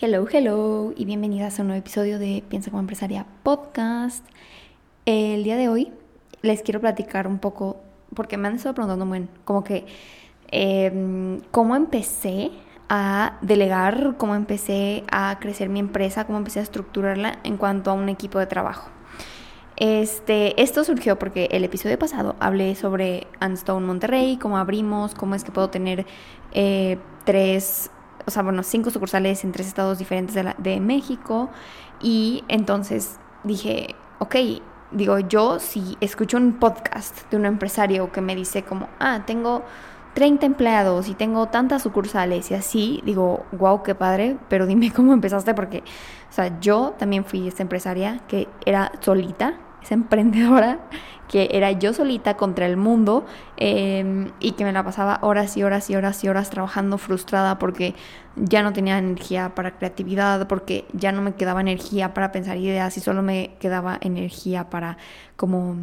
Hello, hello y bienvenidas a un nuevo episodio de Piensa como empresaria podcast. El día de hoy les quiero platicar un poco, porque me han estado preguntando, bueno, como que em, cómo empecé a delegar, cómo empecé a crecer mi empresa, cómo empecé a estructurarla en cuanto a un equipo de trabajo. Este, esto surgió porque el episodio pasado hablé sobre Unstone Monterrey, cómo abrimos, cómo es que puedo tener eh, tres o sea, bueno, cinco sucursales en tres estados diferentes de, México. Y entonces dije, ok, digo, yo si escucho un podcast de un empresario que me dice como, ah, tengo 30 empleados y tengo tantas sucursales y así, digo, wow, qué padre, pero dime cómo empezaste porque, o sea, yo también fui esta empresaria que era solita, esa emprendedora que era yo solita contra el mundo em, y que me la pasaba horas y horas y horas y horas trabajando frustrada porque ya no tenía energía para creatividad, porque ya no me quedaba energía para pensar ideas y solo me quedaba energía para como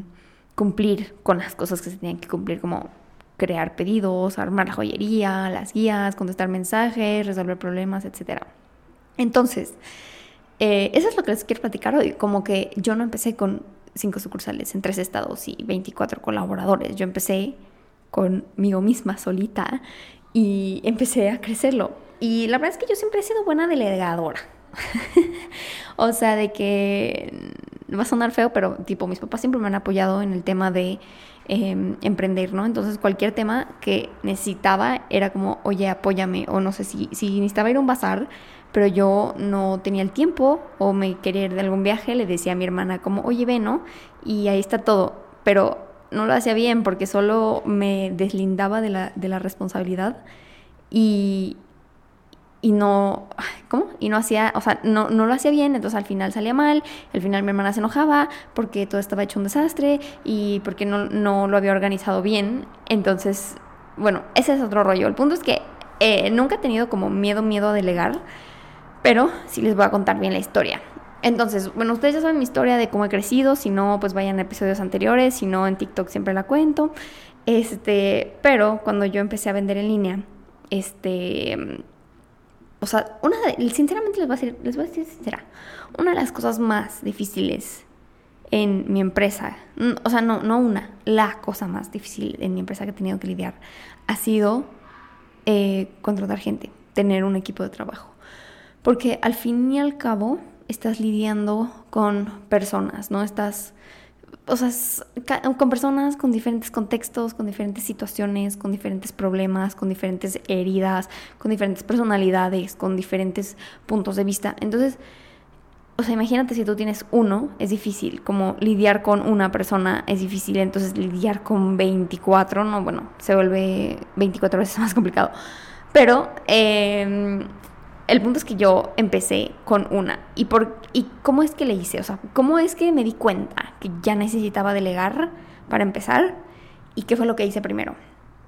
cumplir con las cosas que se tenían que cumplir, como crear pedidos, armar la joyería, las guías, contestar mensajes, resolver problemas, etc. Entonces, eh, eso es lo que les quiero platicar hoy, como que yo no empecé con cinco sucursales en tres estados y 24 colaboradores. Yo empecé conmigo misma solita y empecé a crecerlo. Y la verdad es que yo siempre he sido buena delegadora. o sea, de que va a sonar feo, pero tipo, mis papás siempre me han apoyado en el tema de em, emprender, ¿no? Entonces, cualquier tema que necesitaba era como, oye, apóyame, o no sé, si, si necesitaba ir a un bazar, pero yo no tenía el tiempo o me quería ir de algún viaje, le decía a mi hermana como, oye, ve, ¿no? Y ahí está todo, pero no lo hacía bien porque solo me deslindaba de la, de la responsabilidad y, y no, ¿cómo? Y no hacía, o sea, no, no lo hacía bien, entonces al final salía mal, al final mi hermana se enojaba porque todo estaba hecho un desastre y porque no, no lo había organizado bien, entonces, bueno, ese es otro rollo. El punto es que eh, nunca he tenido como miedo, miedo a delegar, pero sí les voy a contar bien la historia. Entonces, bueno, ustedes ya saben mi historia de cómo he crecido, si no, pues vayan a episodios anteriores, si no, en TikTok siempre la cuento. Este, pero cuando yo empecé a vender en línea, este, o sea, una de, sinceramente les voy a decir, les voy a decir sincera, una de las cosas más difíciles en mi empresa, o sea, no, no una, la cosa más difícil en mi empresa que he tenido que lidiar ha sido eh, contratar gente, tener un equipo de trabajo. Porque al fin y al cabo estás lidiando con personas, ¿no? Estás, o sea, con personas con diferentes contextos, con diferentes situaciones, con diferentes problemas, con diferentes heridas, con diferentes personalidades, con diferentes puntos de vista. Entonces, o sea, imagínate si tú tienes uno, es difícil, como lidiar con una persona es difícil, entonces lidiar con 24, no, bueno, se vuelve 24 veces más complicado. Pero eh, el punto es que yo empecé con una. ¿Y, por, ¿Y cómo es que le hice? O sea, ¿cómo es que me di cuenta que ya necesitaba delegar para empezar? ¿Y qué fue lo que hice primero?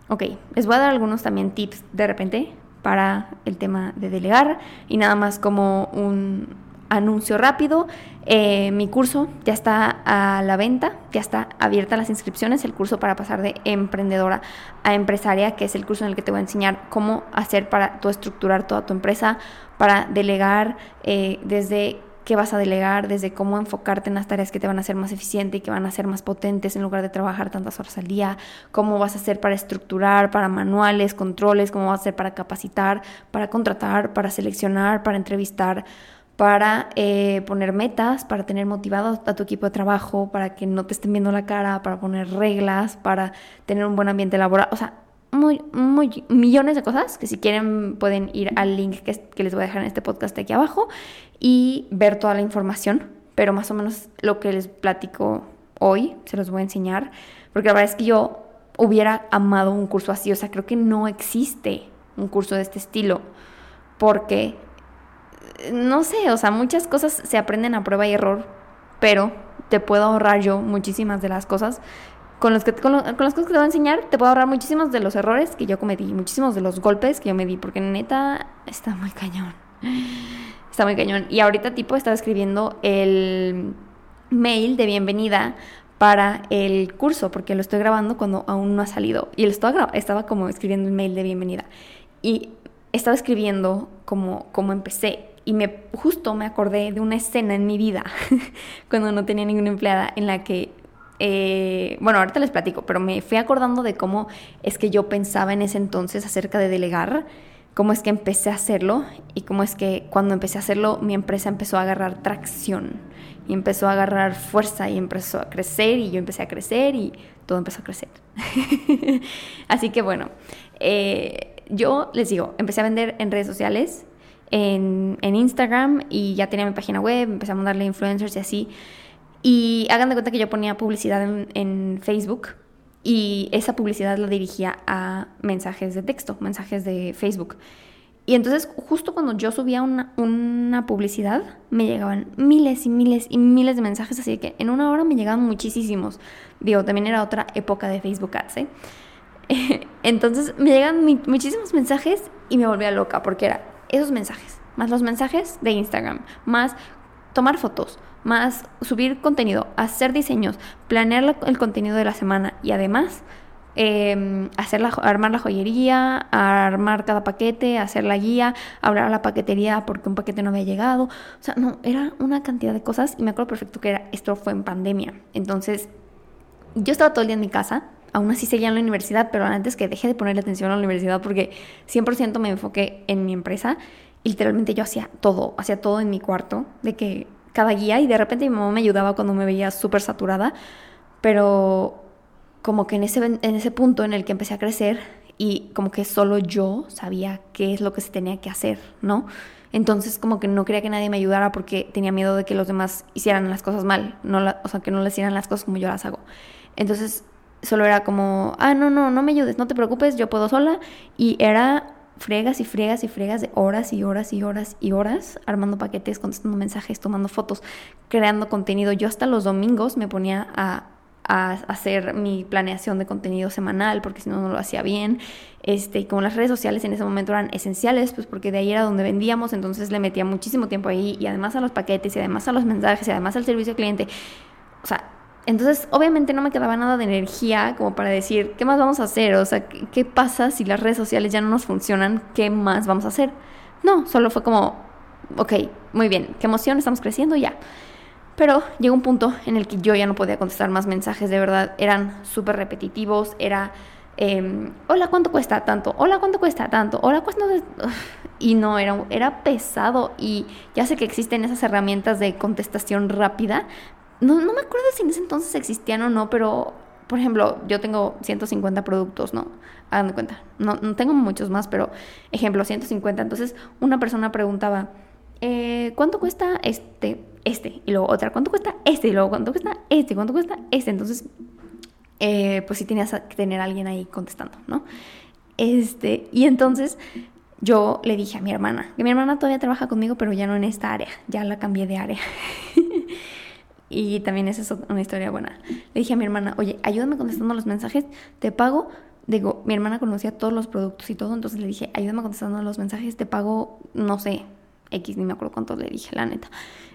Ok, les voy a dar algunos también tips de repente para el tema de delegar y nada más como un, anuncio rápido. Eh, mi curso ya está a la venta, ya está abierta las inscripciones, el curso para pasar de emprendedora a empresaria, que es el curso en el que te voy a enseñar cómo hacer para tú estructurar toda tu empresa, para delegar eh, desde qué vas a delegar, desde cómo enfocarte en las tareas que te van a hacer más eficiente y que van a ser más potentes en lugar de trabajar tantas horas al día, cómo vas a hacer para estructurar, para manuales, controles, cómo vas a hacer para capacitar, para contratar, para seleccionar, para entrevistar para eh, poner metas, para tener motivado a tu equipo de trabajo, para que no te estén viendo la cara, para poner reglas, para tener un buen ambiente laboral, o sea, muy, muy, millones de cosas que si quieren pueden ir al link que, que les voy a dejar en este podcast aquí abajo y ver toda la información, pero más o menos lo que les platico hoy se los voy a enseñar, porque la verdad es que yo hubiera amado un curso así, o sea, creo que no existe un curso de este estilo, porque no sé, o sea, muchas cosas se aprenden a prueba y error, pero te puedo ahorrar yo muchísimas de las cosas. Con, los que, con, las cosas que te voy a enseñar, te puedo ahorrar muchísimos de los errores que yo cometí, muchísimos de los golpes que yo me di, porque neta está muy cañón. Está muy cañón. Y ahorita tipo estaba escribiendo el mail de bienvenida para el curso, porque lo estoy grabando cuando aún no ha salido. Y estaba, estaba como escribiendo el mail de bienvenida. Y estaba escribiendo como, como empecé. Y me, justo me acordé de una escena en mi vida, cuando no tenía ninguna empleada, en la que, eh, bueno, ahorita les platico, pero me fui acordando de cómo es que yo pensaba en ese entonces acerca de delegar, cómo es que empecé a hacerlo y cómo es que cuando empecé a hacerlo mi empresa empezó a agarrar tracción y empezó a agarrar fuerza y empezó a crecer y yo empecé a crecer y todo empezó a crecer. Así que bueno, eh, yo les digo, empecé a vender en redes sociales, en, Instagram y ya tenía mi página web, empecé a mandarle influencers y así. Y hagan de cuenta que yo ponía publicidad en, en Facebook y esa publicidad la dirigía a mensajes de texto, mensajes de Facebook. Y entonces justo cuando yo subía una, una, publicidad, me llegaban miles y miles y miles de mensajes, así que en una hora me llegaban muchísimos. Digo, también era otra época de Facebook Ads, ¿eh? Entonces me llegan muchísimos mensajes y me volvía loca porque era esos mensajes, más los mensajes de Instagram, más tomar fotos, más subir contenido, hacer diseños, planear el contenido de la semana y además eh, hacer la, armar la joyería, armar cada paquete, hacer la guía, hablar a la paquetería porque un paquete no había llegado. O sea, no, era una cantidad de cosas y me acuerdo perfecto que era, esto fue en pandemia. Entonces, yo estaba todo el día en mi casa, aún así seguía en la universidad, pero antes que dejé de ponerle atención a la universidad porque 100% me enfoqué en mi empresa y literalmente yo hacía todo, hacía todo en mi cuarto, de que cada guía y de repente mi mamá me ayudaba cuando me veía súper saturada, pero como que en ese, en ese punto en el que empecé a crecer y como que solo yo sabía qué es lo que se tenía que hacer, ¿no? Entonces como que no quería que nadie me ayudara porque tenía miedo de que los demás hicieran las cosas mal, o sea, que no les hicieran las cosas como yo las hago. Entonces solo era como, ah, no, no, no me ayudes, no te preocupes, yo puedo sola. Y era fregas y fregas y fregas de horas y horas y horas y horas armando paquetes, contestando mensajes, tomando fotos, creando contenido. Yo hasta los domingos me ponía a a hacer mi planeación de contenido semanal, porque si no, no lo hacía bien. Este, y como las redes sociales en ese momento eran esenciales, pues porque de ahí era donde vendíamos, entonces le metía muchísimo tiempo ahí, y además a los paquetes, y además a los mensajes, y además al servicio al cliente. O sea, entonces obviamente no me quedaba nada de energía como para decir, ¿qué más vamos a hacer? O sea, ¿qué, pasa si las redes sociales ya no nos funcionan? ¿Qué más vamos a hacer? No, solo fue como, ok, muy bien, qué emoción, estamos creciendo ya. Pero llegó un punto en el que yo ya no podía contestar más mensajes, de verdad, eran súper repetitivos, era, em, hola, ¿cuánto cuesta tanto? Hola, ¿cuánto cuesta tanto? Hola, ¿cuánto? Y no, era, era pesado y ya sé que existen esas herramientas de contestación rápida. No, no me acuerdo si en ese entonces existían o no, pero, por ejemplo, yo tengo 150 productos, ¿no? Hagan de cuenta, no, no tengo muchos más, pero, ejemplo, 150. Entonces, una persona preguntaba, eh, ¿cuánto cuesta este? Este. Y luego otra, ¿cuánto cuesta este? Y luego, ¿cuánto cuesta este? ¿Cuánto cuesta este? Entonces, eh, pues sí tenías que tener alguien ahí contestando, ¿no? Este, y entonces yo le dije a mi hermana, que mi hermana todavía trabaja conmigo, pero ya no en esta área, ya la cambié de área. y también esa es una historia buena. Le dije a mi hermana, oye, ayúdame contestando los mensajes, te pago. Digo, mi hermana conocía todos los productos y todo, entonces le dije, ayúdame contestando los mensajes, te pago, no sé, X, ni me acuerdo cuánto le dije, la neta.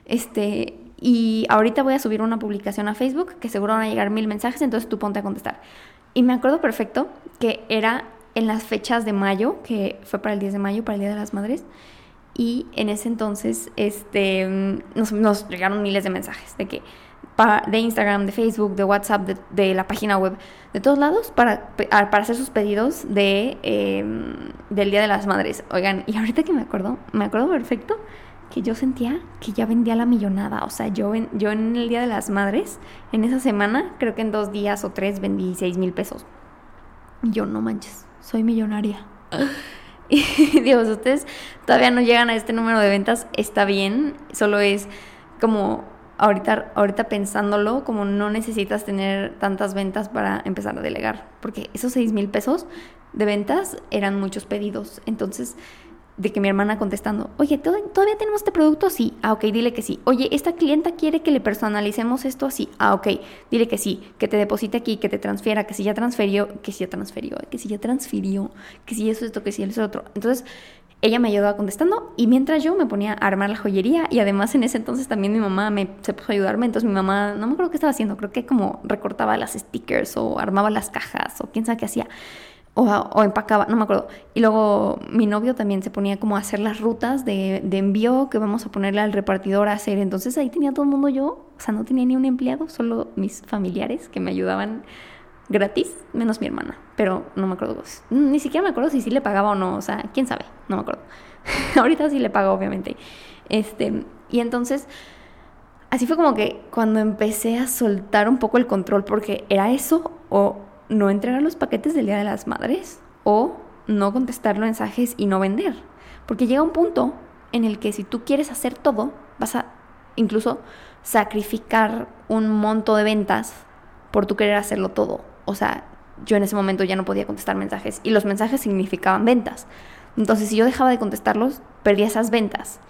Este, y ahorita voy a subir una publicación a Facebook que seguro van a llegar mil mensajes, entonces tú ponte a contestar. Y me acuerdo perfecto que era en las fechas de mayo, que fue para el 10 de mayo, para el Día de las Madres. Y en ese entonces este, nos, nos llegaron miles de mensajes de que de Instagram, de Facebook, de WhatsApp, de, la página web, de todos lados para, para hacer sus pedidos de, em, del Día de las Madres. Oigan, y ahorita que me acuerdo, me acuerdo perfecto que yo sentía que ya vendía la millonada. O sea, yo, yo en el Día de las Madres, en esa semana, creo que en dos días o tres vendí seis mil pesos. yo no manches, soy millonaria. Y Dios, ustedes todavía no llegan a este número de ventas, está bien, solo es como ahorita, ahorita pensándolo, como no necesitas tener tantas ventas para empezar a delegar, porque esos 6 mil pesos de ventas eran muchos pedidos. Entonces, de que mi hermana contestando, oye, ¿todavía tenemos este producto? Sí. Ah, ok, dile que sí. Oye, esta clienta quiere que le personalicemos esto así. Ah, ok, dile que sí, que te deposite aquí, que te transfiera, que si ya transfirió, que si ya transfirió, que si ya transfirió, que si eso, esto, que si eso, otro. Entonces, ella me ayudaba contestando y mientras yo me ponía a armar la joyería y además en ese entonces también mi mamá me se puso a ayudarme, entonces mi mamá, no me acuerdo qué estaba haciendo, creo que como recortaba las stickers o armaba las cajas o quién sabe qué hacía o, empacaba, no me acuerdo. Y luego mi novio también se ponía como a hacer las rutas de, de, envío que vamos a ponerle al repartidor a hacer. Entonces ahí tenía todo el mundo yo, o sea, no tenía ni un empleado, solo mis familiares que me ayudaban gratis, menos mi hermana. Pero no me acuerdo, ni siquiera me acuerdo si sí le pagaba o no, o sea, quién sabe, no me acuerdo. Ahorita sí le pago, obviamente. Este, y entonces así fue como que cuando empecé a soltar un poco el control, porque era eso o no entregar los paquetes del Día de las Madres o no contestar los mensajes y no vender. Porque llega un punto en el que si tú quieres hacer todo, vas a incluso sacrificar un monto de ventas por tú querer hacerlo todo. O sea, yo en ese momento ya no podía contestar mensajes y los mensajes significaban ventas. Entonces, si yo dejaba de contestarlos, perdía esas ventas.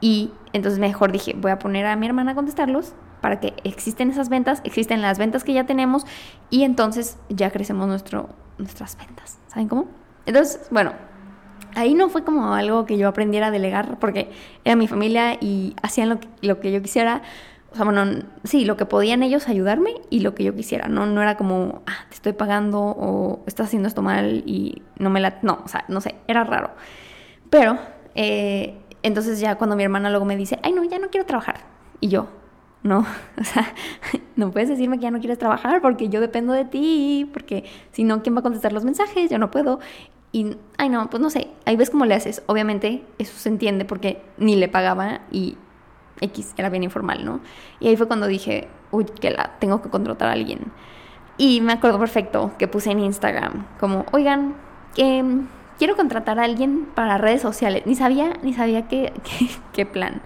Y entonces mejor dije, voy a poner a mi hermana a contestarlos para que existen esas ventas, existen las ventas que ya tenemos y entonces ya crecemos nuestro, nuestras ventas. ¿Saben cómo? Entonces, bueno, ahí no fue como algo que yo aprendiera a delegar porque era mi familia y hacían lo que, lo que yo quisiera. O sea, bueno, sí, lo que podían ellos ayudarme y lo que yo quisiera. No, no era como, ah, te estoy pagando o estás haciendo esto mal y no me la... No, o sea, no sé, era raro. Pero, eh, entonces ya cuando mi hermana luego me dice, ay, no, ya no quiero trabajar. Y yo, no, o sea, no puedes decirme que ya no quieres trabajar porque yo dependo de ti, porque si no, ¿quién va a contestar los mensajes? Yo no puedo. Y, ay, no, pues no sé, ahí ves cómo le haces. Obviamente eso se entiende porque ni le pagaba y X era bien informal, ¿no? Y ahí fue cuando dije, uy, que la tengo que contratar a alguien. Y me acuerdo perfecto que puse en Instagram como, oigan, que quiero contratar a alguien para redes sociales. Ni sabía, ni sabía qué, qué, qué plan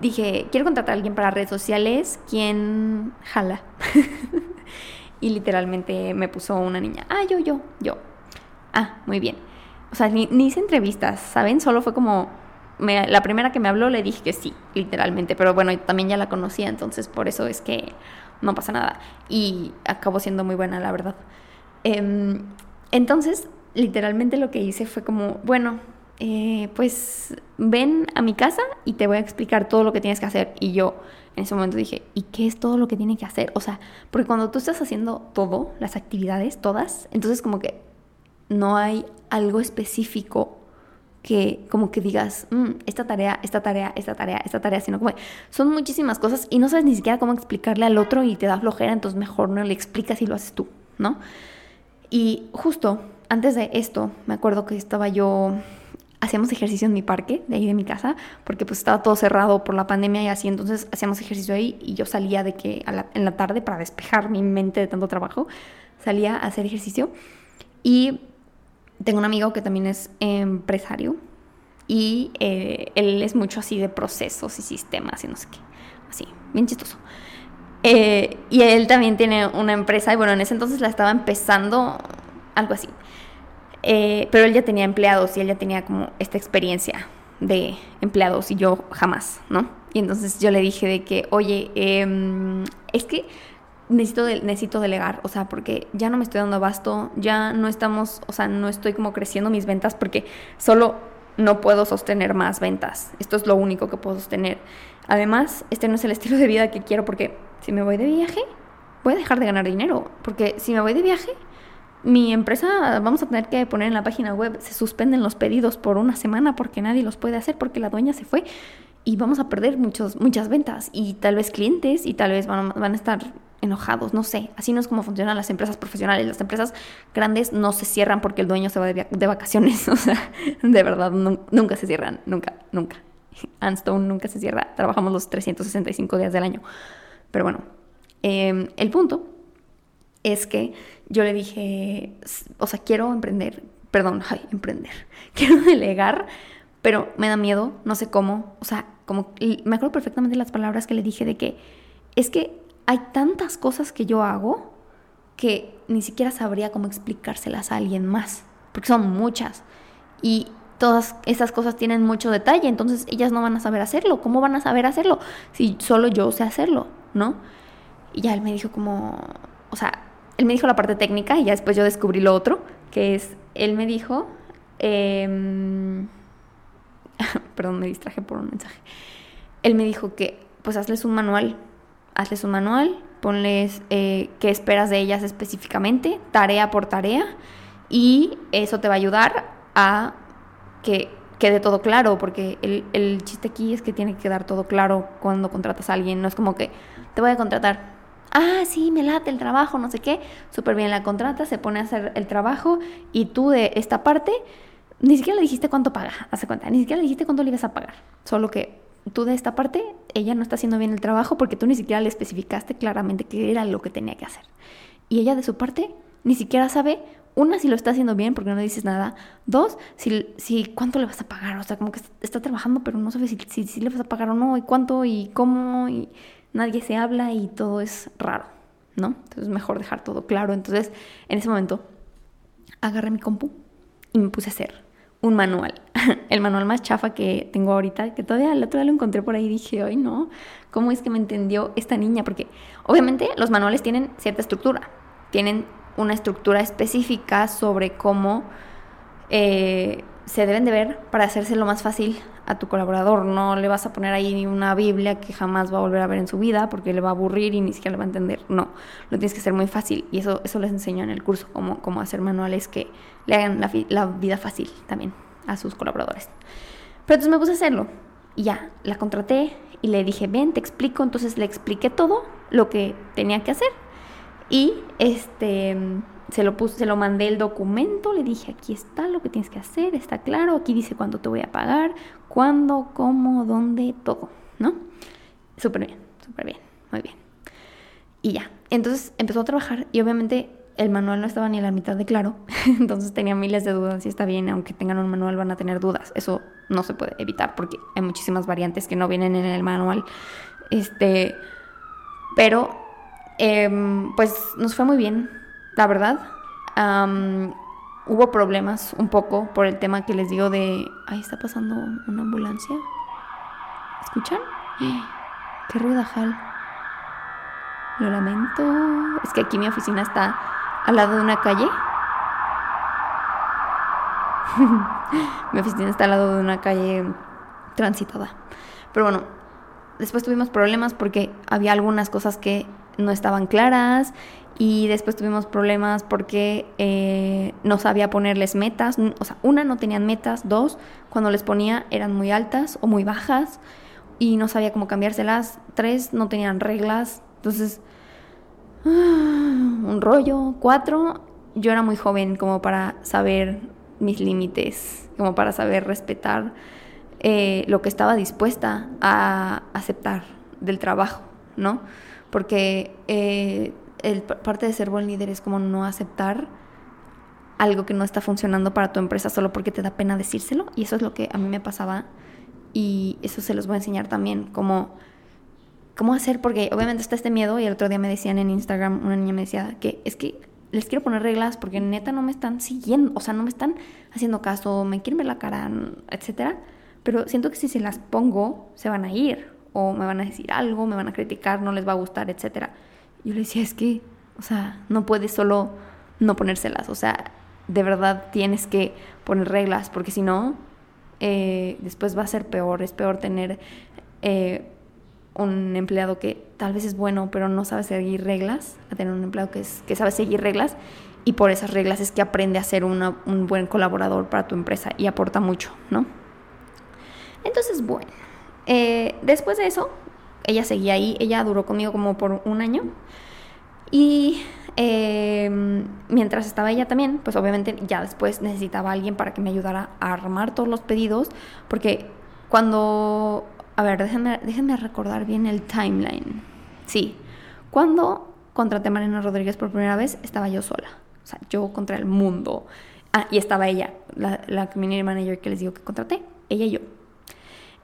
dije, quiero contratar a alguien para redes sociales, ¿quién jala? y literalmente me puso una niña, ah, yo, yo, yo. Ah, muy bien. O sea, ni, hice entrevistas, ¿saben? Solo fue como, la primera que me habló le dije que sí, literalmente, pero bueno, también ya la conocía, entonces por eso es que no pasa nada. Y acabó siendo muy buena, la verdad. Em, entonces, literalmente lo que hice fue como, bueno, eh, pues ven a mi casa y te voy a explicar todo lo que tienes que hacer. Y yo en ese momento dije, ¿y qué es todo lo que tiene que hacer? O sea, porque cuando tú estás haciendo todo, las actividades, todas, entonces como que no hay algo específico que como que digas, mm, esta tarea, esta tarea, esta tarea, esta tarea, sino como son muchísimas cosas y no sabes ni siquiera cómo explicarle al otro y te da flojera, entonces mejor no le explicas y lo haces tú, ¿no? Y justo antes de esto, me acuerdo que estaba yo hacíamos ejercicio en mi parque, de ahí de mi casa, porque pues estaba todo cerrado por la pandemia y así, entonces hacíamos ejercicio ahí y yo salía de que en la tarde para despejar mi mente de tanto trabajo, salía a hacer ejercicio y tengo un amigo que también es empresario y eh, él es mucho así de procesos y sistemas y no sé qué, así, bien chistoso. Eh, y él también tiene una empresa y bueno, en ese entonces la estaba empezando, algo así. Eh, pero él ya tenía empleados y él ya tenía como esta experiencia de empleados y yo jamás, ¿no? Y entonces yo le dije de que, oye, em, es que necesito, necesito delegar, o sea, porque ya no me estoy dando abasto, ya no estamos, o sea, no estoy como creciendo mis ventas porque solo no puedo sostener más ventas. Esto es lo único que puedo sostener. Además, este no es el estilo de vida que quiero porque si me voy de viaje, voy a dejar de ganar dinero, porque si me voy de viaje, mi empresa vamos a tener que poner en la página web, se suspenden los pedidos por una semana porque nadie los puede hacer porque la dueña se fue y vamos a perder muchos, muchas ventas y tal vez clientes y tal vez van, van a estar enojados, no sé, así no es como funcionan las empresas profesionales, las empresas grandes no se cierran porque el dueño se va de, vacaciones, o sea, de verdad, nunca se cierran, nunca, nunca. Anstone nunca se cierra, trabajamos los 365 días del año. Pero bueno, em, el punto es que yo le dije, o sea, quiero emprender, perdón, ay, emprender, quiero delegar, pero me da miedo, no sé cómo, o sea, como me acuerdo perfectamente las palabras que le dije de que es que hay tantas cosas que yo hago que ni siquiera sabría cómo explicárselas a alguien más, porque son muchas. Y todas esas cosas tienen mucho detalle, entonces ellas no van a saber hacerlo. ¿Cómo van a saber hacerlo si solo yo sé hacerlo, no? Y ya él me dijo como, o sea, él me dijo la parte técnica y ya después yo descubrí lo otro, que es, él me dijo, eh, perdón, me distraje por un mensaje. Él me dijo que, pues hazles un manual, hazles un manual, ponles eh, qué esperas de ellas específicamente, tarea por tarea, y eso te va a ayudar a que quede todo claro, porque el, el, chiste aquí es que tiene que quedar todo claro cuando contratas a alguien, no es como que te voy a contratar. Ah, sí, me late el trabajo, no sé qué. Súper bien la contrata, se pone a hacer el trabajo y tú de esta parte ni siquiera le dijiste cuánto paga, hace cuenta, ni siquiera le dijiste cuánto le ibas a pagar. Solo que tú de esta parte, ella no está haciendo bien el trabajo porque tú ni siquiera le especificaste claramente qué era lo que tenía que hacer. Y ella de su parte ni siquiera sabe una, si lo está haciendo bien porque no dices nada. Dos, si, si cuánto le vas a pagar. O sea, como que está trabajando, pero no sabe si, si, le vas a pagar o no, y cuánto, y cómo, y nadie se habla y todo es raro, ¿no? Entonces es mejor dejar todo claro. Entonces, en ese momento, agarré mi compu y me puse a hacer un manual. El manual más chafa que tengo ahorita, que todavía el otro día lo encontré por ahí y dije, ay no, ¿cómo es que me entendió esta niña? Porque obviamente los manuales tienen cierta estructura, tienen una estructura específica sobre cómo eh, se deben de ver para hacérselo más fácil a tu colaborador. No le vas a poner ahí una Biblia que jamás va a volver a ver en su vida porque le va a aburrir y ni siquiera le va a entender. No, lo tienes que hacer muy fácil y eso, eso les enseño en el curso, cómo, cómo hacer manuales que le hagan la, la vida fácil también a sus colaboradores. Pero entonces me puse a hacerlo y ya, la contraté y le dije, ven, te explico. Entonces le expliqué todo lo que tenía que hacer y este se lo puse, se lo mandé el documento, le dije, aquí está lo que tienes que hacer, está claro, aquí dice cuánto te voy a pagar, cuándo, cómo, dónde, todo, ¿no? Súper bien, súper bien, muy bien. Y ya, entonces empezó a trabajar y obviamente el manual no estaba ni a la mitad de claro, entonces tenía miles de dudas si está bien, aunque tengan un manual van a tener dudas, eso no se puede evitar porque hay muchísimas variantes que no vienen en el manual, este, pero Em, pues nos fue muy bien, la verdad. hubo problemas un poco por el tema que les digo de... Ahí está pasando una ambulancia. ¿Escuchan? ¡Qué ruidajal! Lo lamento. Es que aquí mi oficina está al lado de una calle. mi oficina está al lado de una calle transitada. Pero bueno, después tuvimos problemas porque había algunas cosas que no estaban claras y después tuvimos problemas porque eh, no sabía ponerles metas. O sea, una, no tenían metas. Dos, cuando les ponía eran muy altas o muy bajas y no sabía cómo cambiárselas. Tres, no tenían reglas. Entonces, un rollo. Cuatro, yo era muy joven como para saber mis límites, como para saber respetar eh, lo que estaba dispuesta a aceptar del trabajo, ¿no? Porque eh, el, parte de ser buen líder es como no aceptar algo que no está funcionando para tu empresa solo porque te da pena decírselo. Y eso es lo que a mí me pasaba y eso se los voy a enseñar también, como cómo hacer, porque obviamente está este miedo y el otro día me decían en Instagram, una niña me decía que es que les quiero poner reglas porque neta no me están siguiendo, o sea, no me están haciendo caso, me quieren ver la cara, etcétera, pero siento que si se las pongo se van a ir o me van a decir algo, me van a criticar, no les va a gustar, etc. Yo le decía, es que, o sea, no puedes solo no ponérselas, o sea, de verdad tienes que poner reglas, porque si no, eh, después va a ser peor, es peor tener eh, un empleado que tal vez es bueno, pero no sabe seguir reglas, a tener un empleado que, es, que sabe seguir reglas y por esas reglas es que aprende a ser un buen colaborador para tu empresa y aporta mucho, ¿no? Entonces, bueno. Eh, después de eso, ella seguía ahí, ella duró conmigo como por un año. Y em, mientras estaba ella también, pues obviamente ya después necesitaba a alguien para que me ayudara a armar todos los pedidos, porque cuando, a ver, déjenme, déjenme recordar bien el timeline. Sí, cuando contraté a Mariana Rodríguez por primera vez, estaba yo sola, o sea, yo contra el mundo. Ah, y estaba ella, la, la community manager que les digo que contraté, ella y yo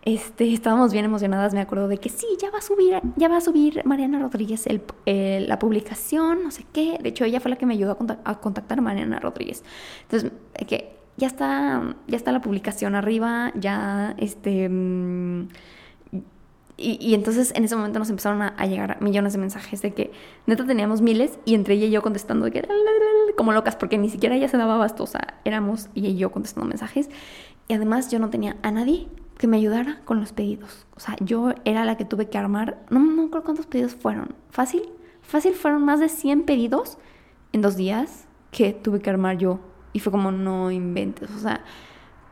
este, estábamos bien emocionadas, me acuerdo de que sí, ya va a subir, ya va a subir Mariana Rodríguez la publicación, no sé qué. De hecho, ella fue la que me ayudó a, contactar a, Mariana Rodríguez. Entonces, que ya está, ya está la publicación arriba, ya, este... Mm, y, entonces en ese momento nos empezaron a, llegar millones de mensajes de que neta teníamos miles y entre ella y yo contestando como locas porque ni siquiera ella se daba sea, éramos ella y yo contestando mensajes y además yo no tenía a nadie que me ayudara con los pedidos. O sea, yo era la que tuve que armar, no, no creo cuántos pedidos fueron, fácil, fácil fueron más de 100 pedidos en dos días que tuve que armar yo y fue como no inventes, o sea,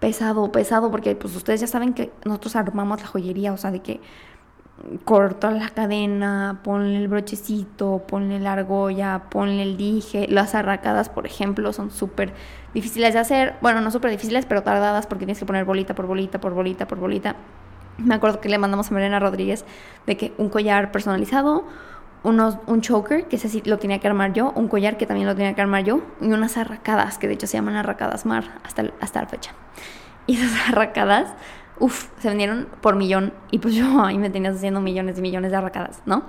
pesado, pesado porque pues ustedes ya saben que nosotros armamos la joyería, o sea, de que corta la cadena, ponle el brochecito, ponle la argolla, ponle el dije. Las arracadas, por ejemplo, son súper difíciles de hacer. Bueno, no súper difíciles, pero tardadas porque tienes que poner bolita por bolita, por bolita, por bolita. Me acuerdo que le mandamos a Mariana Rodríguez de que un collar personalizado, unos, un choker, que ese sí lo tenía que armar yo, un collar que también lo tenía que armar yo, y unas arracadas, que de hecho se llaman arracadas mar hasta, hasta la fecha. Y esas arracadas Uf, se vendieron por millón y pues yo ahí me tenías haciendo millones y millones de arracadas, ¿no?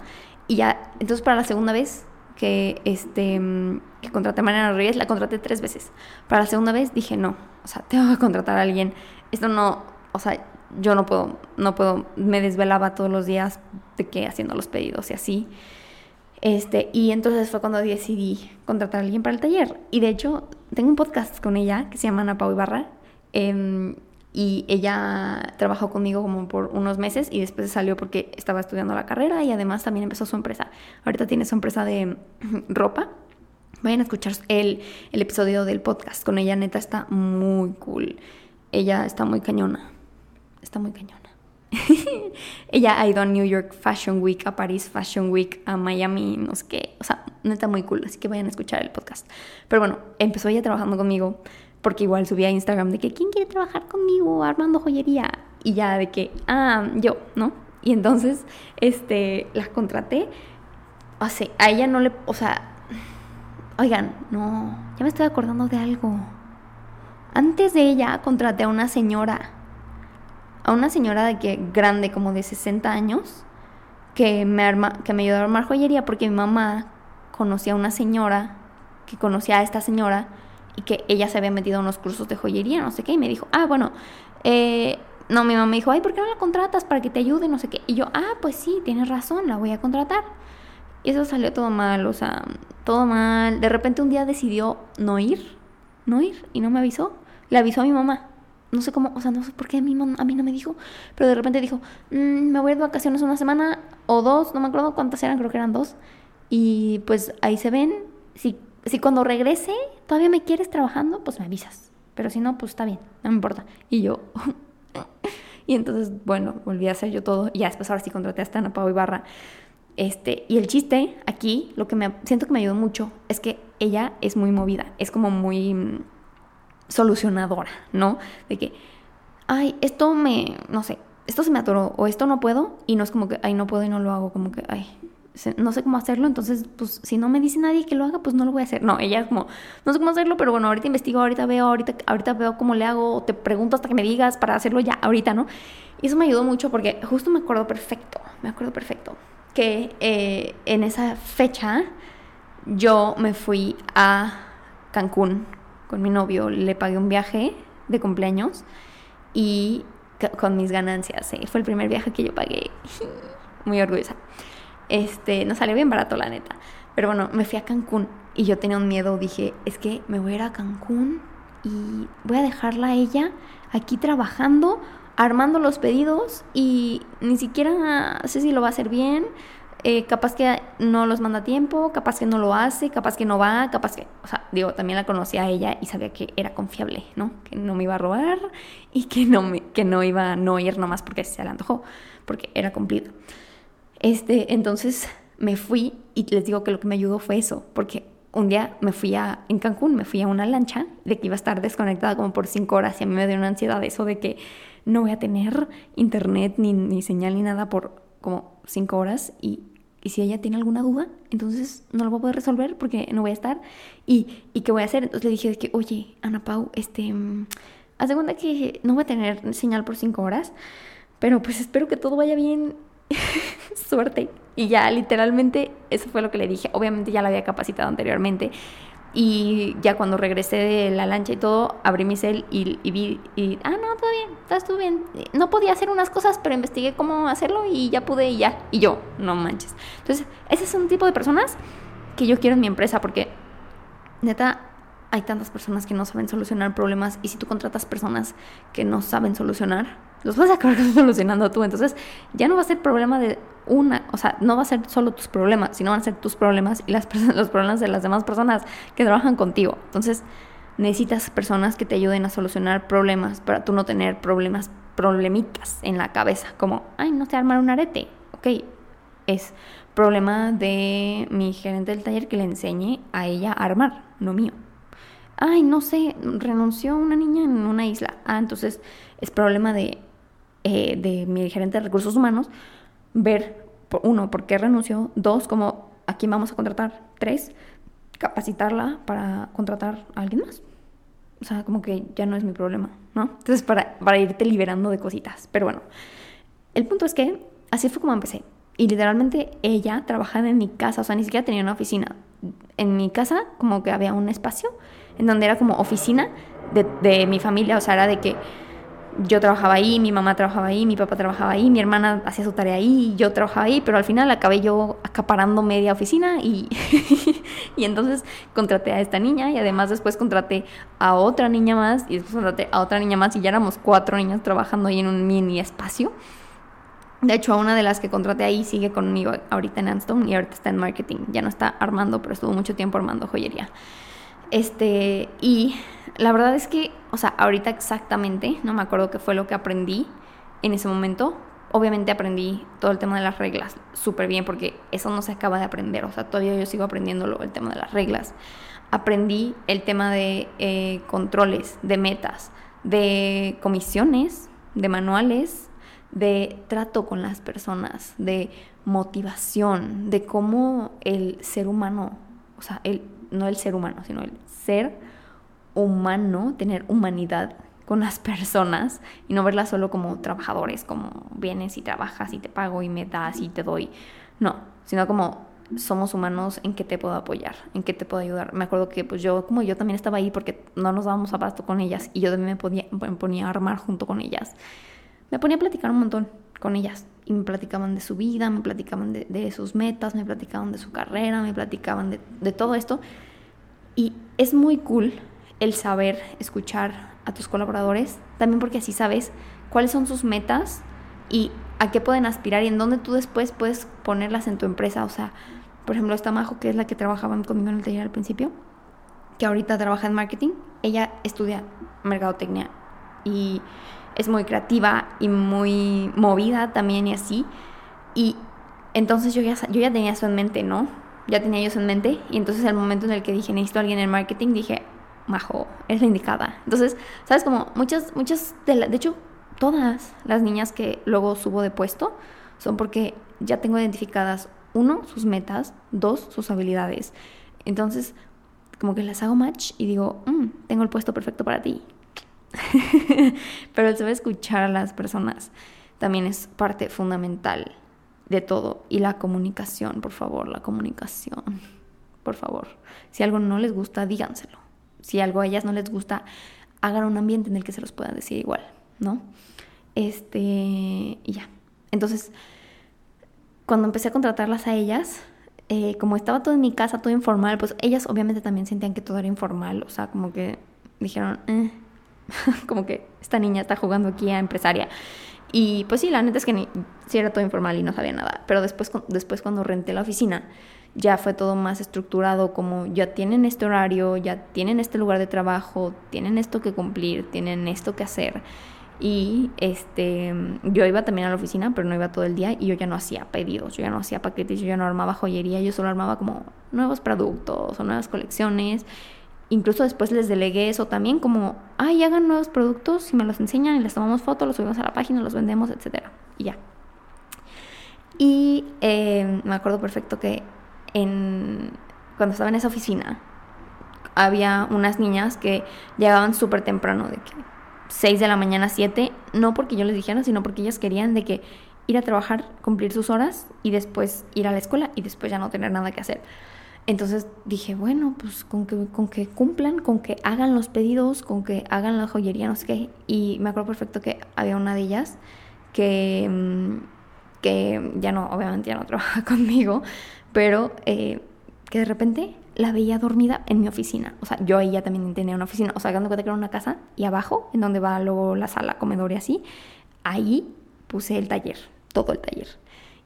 Y ya, entonces para la segunda vez que, este, que contraté a Mariana Rodríguez, la contraté tres veces. Para la segunda vez dije, no, o sea, tengo que contratar a alguien. Esto no, o sea, yo no puedo, no puedo, me desvelaba todos los días de que haciendo los pedidos y así. Este, y entonces fue cuando decidí contratar a alguien para el taller. Y de hecho, tengo un podcast con ella que se llama Ana Pau Ibarra. Eh, y ella trabajó conmigo como por unos meses y después salió porque estaba estudiando la carrera y además también empezó su empresa. Ahorita tiene su empresa de ropa. Vayan a escuchar el, el episodio del podcast con ella, neta, está muy cool. Ella está muy cañona. Está muy cañona. ella ha ido a New York Fashion Week, a París Fashion Week, a Miami, no sé qué. O sea, neta muy cool. Así que vayan a escuchar el podcast. Pero bueno, empezó ella trabajando conmigo porque igual subí a Instagram de que, ¿quién quiere trabajar conmigo armando joyería? Y ya de que, ah, yo, ¿no? Y entonces, este, la contraté. O sea, a ella no le, o sea, oigan, no, ya me estoy acordando de algo. Antes de ella contraté a una señora, a una señora de que grande, como de 60 años, que me, arma, que me ayudó a armar joyería porque mi mamá conocía a una señora que conocía a esta señora y que ella se había metido a unos cursos de joyería, no sé qué, y me dijo, ah, bueno, eh, no, mi mamá me dijo, ay, ¿por qué no la contratas para que te ayude? No sé qué. Y yo, ah, pues sí, tienes razón, la voy a contratar. Y eso salió todo mal, o sea, todo mal. De repente un día decidió no ir, no ir, y no me avisó. Le avisó a mi mamá. No sé cómo, o sea, no sé por qué a mí, a mí no me dijo, pero de repente dijo, mm, me voy de vacaciones una semana o dos, no me acuerdo cuántas eran, creo que eran dos. Y pues ahí se ven, si si cuando regrese todavía me quieres trabajando, pues me avisas. Pero si no, pues está bien, no me importa. Y yo, y entonces, bueno, volví a hacer yo todo. Y ya después ahora sí contraté a Ana Pau Ibarra. Este, y el chiste aquí, lo que me siento que me ayudó mucho, es que ella es muy movida, es como muy mm, solucionadora, ¿no? De que, ay, esto me, no sé, esto se me atoró o esto no puedo y no es como que, ay, no puedo y no lo hago, como que, ay, no sé cómo hacerlo, entonces, pues, si no me dice nadie que lo haga, pues no lo voy a hacer. No, ella es como, no sé cómo hacerlo, pero bueno, ahorita investigo, ahorita veo, ahorita, ahorita veo cómo le hago, te pregunto hasta que me digas para hacerlo ya, ahorita, ¿no? Y eso me ayudó mucho porque justo me acuerdo perfecto, me acuerdo perfecto, que eh, en esa fecha yo me fui a Cancún con mi novio, le pagué un viaje de cumpleaños y con mis ganancias, fue el primer viaje que yo pagué, muy orgullosa. Este, no salió bien barato, la neta. Pero bueno, me fui a Cancún y yo tenía un miedo. Dije, es que me voy a ir a Cancún y voy a dejarla a ella aquí trabajando, armando los pedidos y ni siquiera sé si lo va a hacer bien. Eh, capaz que no los manda a tiempo, capaz que no lo hace, capaz que no va, capaz que, o sea, digo, también la conocía a ella y sabía que era confiable, ¿no? Que no me iba a robar y que no, me, que no iba a no ir nomás porque se le antojó, porque era cumplido. Este, entonces me fui y les digo que lo que me ayudó fue eso, porque un día me fui a, en Cancún, me fui a una lancha de que iba a estar desconectada como por cinco horas y a mí me dio una ansiedad eso de que no voy a tener internet ni, ni señal ni nada por como cinco horas y, y, si ella tiene alguna duda, entonces no lo voy a poder resolver porque no voy a estar. ¿Y, y qué voy a hacer? Entonces le dije que, oye, Ana Pau, este, mm, haz de cuenta que no voy a tener señal por cinco horas, pero pues espero que todo vaya bien suerte. Y ya literalmente eso fue lo que le dije. Obviamente ya la había capacitado anteriormente. Y ya cuando regresé de la lancha y todo, abrí mi cel y, vi, y, ah, no, todo bien, tú bien. No podía hacer unas cosas, pero investigué cómo hacerlo y ya pude y ya. Y yo, no manches. Entonces, ese es un tipo de personas que yo quiero en mi empresa porque, neta, hay tantas personas que no saben solucionar problemas y si tú contratas personas que no saben solucionar, los vas a acabar solucionando tú. Entonces, ya no va a ser problema de una, o sea, no va a ser solo tus problemas, sino van a ser tus problemas y los problemas de las demás personas que trabajan contigo. Entonces, necesitas personas que te ayuden a solucionar problemas para tú no tener problemas, problemitas en la cabeza, como, ay, no sé armar un arete. Ok, es problema de mi gerente del taller que le enseñe a ella a armar, no mío. Ay, no sé, renunció una niña en una isla. Ah, entonces es problema de, eh, de mi gerente de recursos humanos ver, uno, por qué renunció, dos, como a quién vamos a contratar, tres, capacitarla para contratar a alguien más. O sea, como que ya no es mi problema, ¿no? Entonces, para, para irte liberando de cositas. Pero bueno, el punto es que así fue como empecé. Y literalmente ella trabajaba en mi casa, o sea, ni siquiera tenía una oficina. En mi casa como que había un espacio en donde era como oficina de, de mi familia, o sea, era de que yo trabajaba ahí, mi mamá trabajaba ahí, mi papá trabajaba ahí, mi hermana hacía su tarea ahí, yo trabajaba ahí, pero al final acabé yo acaparando media oficina y, y entonces contraté a esta niña y además después contraté a otra niña más y después contraté a otra niña más y ya éramos cuatro niñas trabajando ahí en un mini espacio. De hecho, a una de las que contraté ahí sigue conmigo ahorita en Anston y ahorita está en marketing. Ya no está armando, pero estuvo mucho tiempo armando joyería. Este, y la verdad es que, o sea, ahorita exactamente, no me acuerdo qué fue lo que aprendí en ese momento. Obviamente aprendí todo el tema de las reglas súper bien porque eso no se acaba de aprender, o sea, todavía yo sigo aprendiéndolo, el tema de las reglas. Aprendí el tema de eh, controles, de metas, de comisiones, de manuales, de trato con las personas, de motivación, de cómo el ser humano, o sea, el, no el ser humano, sino el ser humano, tener humanidad con las personas y no verlas solo como trabajadores, como vienes y trabajas y te pago y me das y te doy. No, sino como somos humanos, ¿en qué te puedo apoyar? ¿En qué te puedo ayudar? Me acuerdo que pues yo, como yo también estaba ahí porque no nos dábamos abasto con ellas y yo también me, podía, me ponía a armar junto con ellas. Me ponía a platicar un montón con ellas y me platicaban de su vida, me platicaban de, sus metas, me platicaban de su carrera, me platicaban de, de todo esto. Y es muy cool el saber escuchar a tus colaboradores, también porque así sabes cuáles son sus metas y a qué pueden aspirar y en dónde tú después puedes ponerlas en tu empresa. O sea, por ejemplo, esta Majo, que es la que trabajaba conmigo en el taller al principio, que ahorita trabaja en marketing, ella estudia mercadotecnia y es muy creativa y muy movida también y así. Y entonces yo ya, yo ya tenía eso en mente, ¿no? Ya tenía eso en mente y entonces el momento en el que dije necesito a alguien en marketing, dije, Majo, es la indicada. Entonces, ¿sabes? Como muchas, muchas de la, de hecho, todas las niñas que luego subo de puesto son porque ya tengo identificadas, uno, sus metas, dos, sus habilidades. Entonces, como que las hago match y digo, mm, tengo el puesto perfecto para ti. Pero el saber escuchar a las personas también es parte fundamental de todo. Y la comunicación, por favor, la comunicación. Por favor. Si algo no les gusta, díganselo si algo a ellas no les gusta, hagan un ambiente en el que se los puedan decir igual, ¿no? Este, y ya. Entonces, cuando empecé a contratarlas a ellas, eh, como estaba todo en mi casa, todo informal, pues ellas obviamente también sentían que todo era informal, o sea, como que dijeron, eh, como que esta niña está jugando aquí a empresaria. Y pues sí, la neta es que ni, sí era todo informal y no sabía nada, pero después, después cuando renté la oficina, ya fue todo más estructurado, como ya tienen este horario, ya tienen este lugar de trabajo, tienen esto que cumplir, tienen esto que hacer. Y este, yo iba también a la oficina, pero no iba todo el día y yo ya no hacía pedidos, yo ya no hacía paquetes, yo ya no armaba joyería, yo solo armaba como nuevos productos o nuevas colecciones. Incluso después les delegué eso también, como, ay, hagan nuevos productos y me los enseñan y les tomamos fotos, los subimos a la página, los vendemos, etc. Y ya. Y eh, me acuerdo perfecto que en, cuando estaba en esa oficina, había unas niñas que llegaban súper temprano, de que 6 de la mañana, 7, no porque yo les dijera, sino porque ellas querían de que ir a trabajar, cumplir sus horas y después ir a la escuela y después ya no tener nada que hacer. Entonces dije, bueno, pues con que, con que cumplan, con que hagan los pedidos, con que hagan la joyería, no sé qué. Y me acuerdo perfecto que había una de ellas que, mm, que ya no, obviamente ya no trabaja conmigo, pero eh, que de repente la veía dormida en mi oficina. O sea, yo ahí ya también tenía una oficina. O sea, dando cuenta que era una casa y abajo, en donde va luego la sala, comedor y así, ahí puse el taller, todo el taller.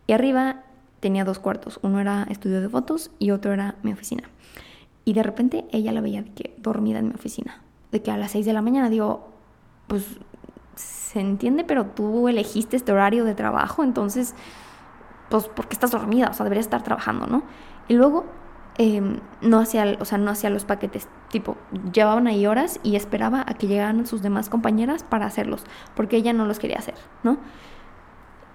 Y arriba tenía dos cuartos. Uno era estudio de fotos y otro era mi oficina. Y de repente ella la veía que dormida en mi oficina. De que a las 6 de la mañana digo, pues se entiende, pero tú elegiste este horario de trabajo, entonces, pues, ¿por qué estás dormida? O sea, deberías estar trabajando, ¿no? Y luego Em, no hacía, o sea, no hacía los paquetes, tipo, llevaban ahí horas y esperaba a que llegaran sus demás compañeras para hacerlos, porque ella no los quería hacer, ¿no?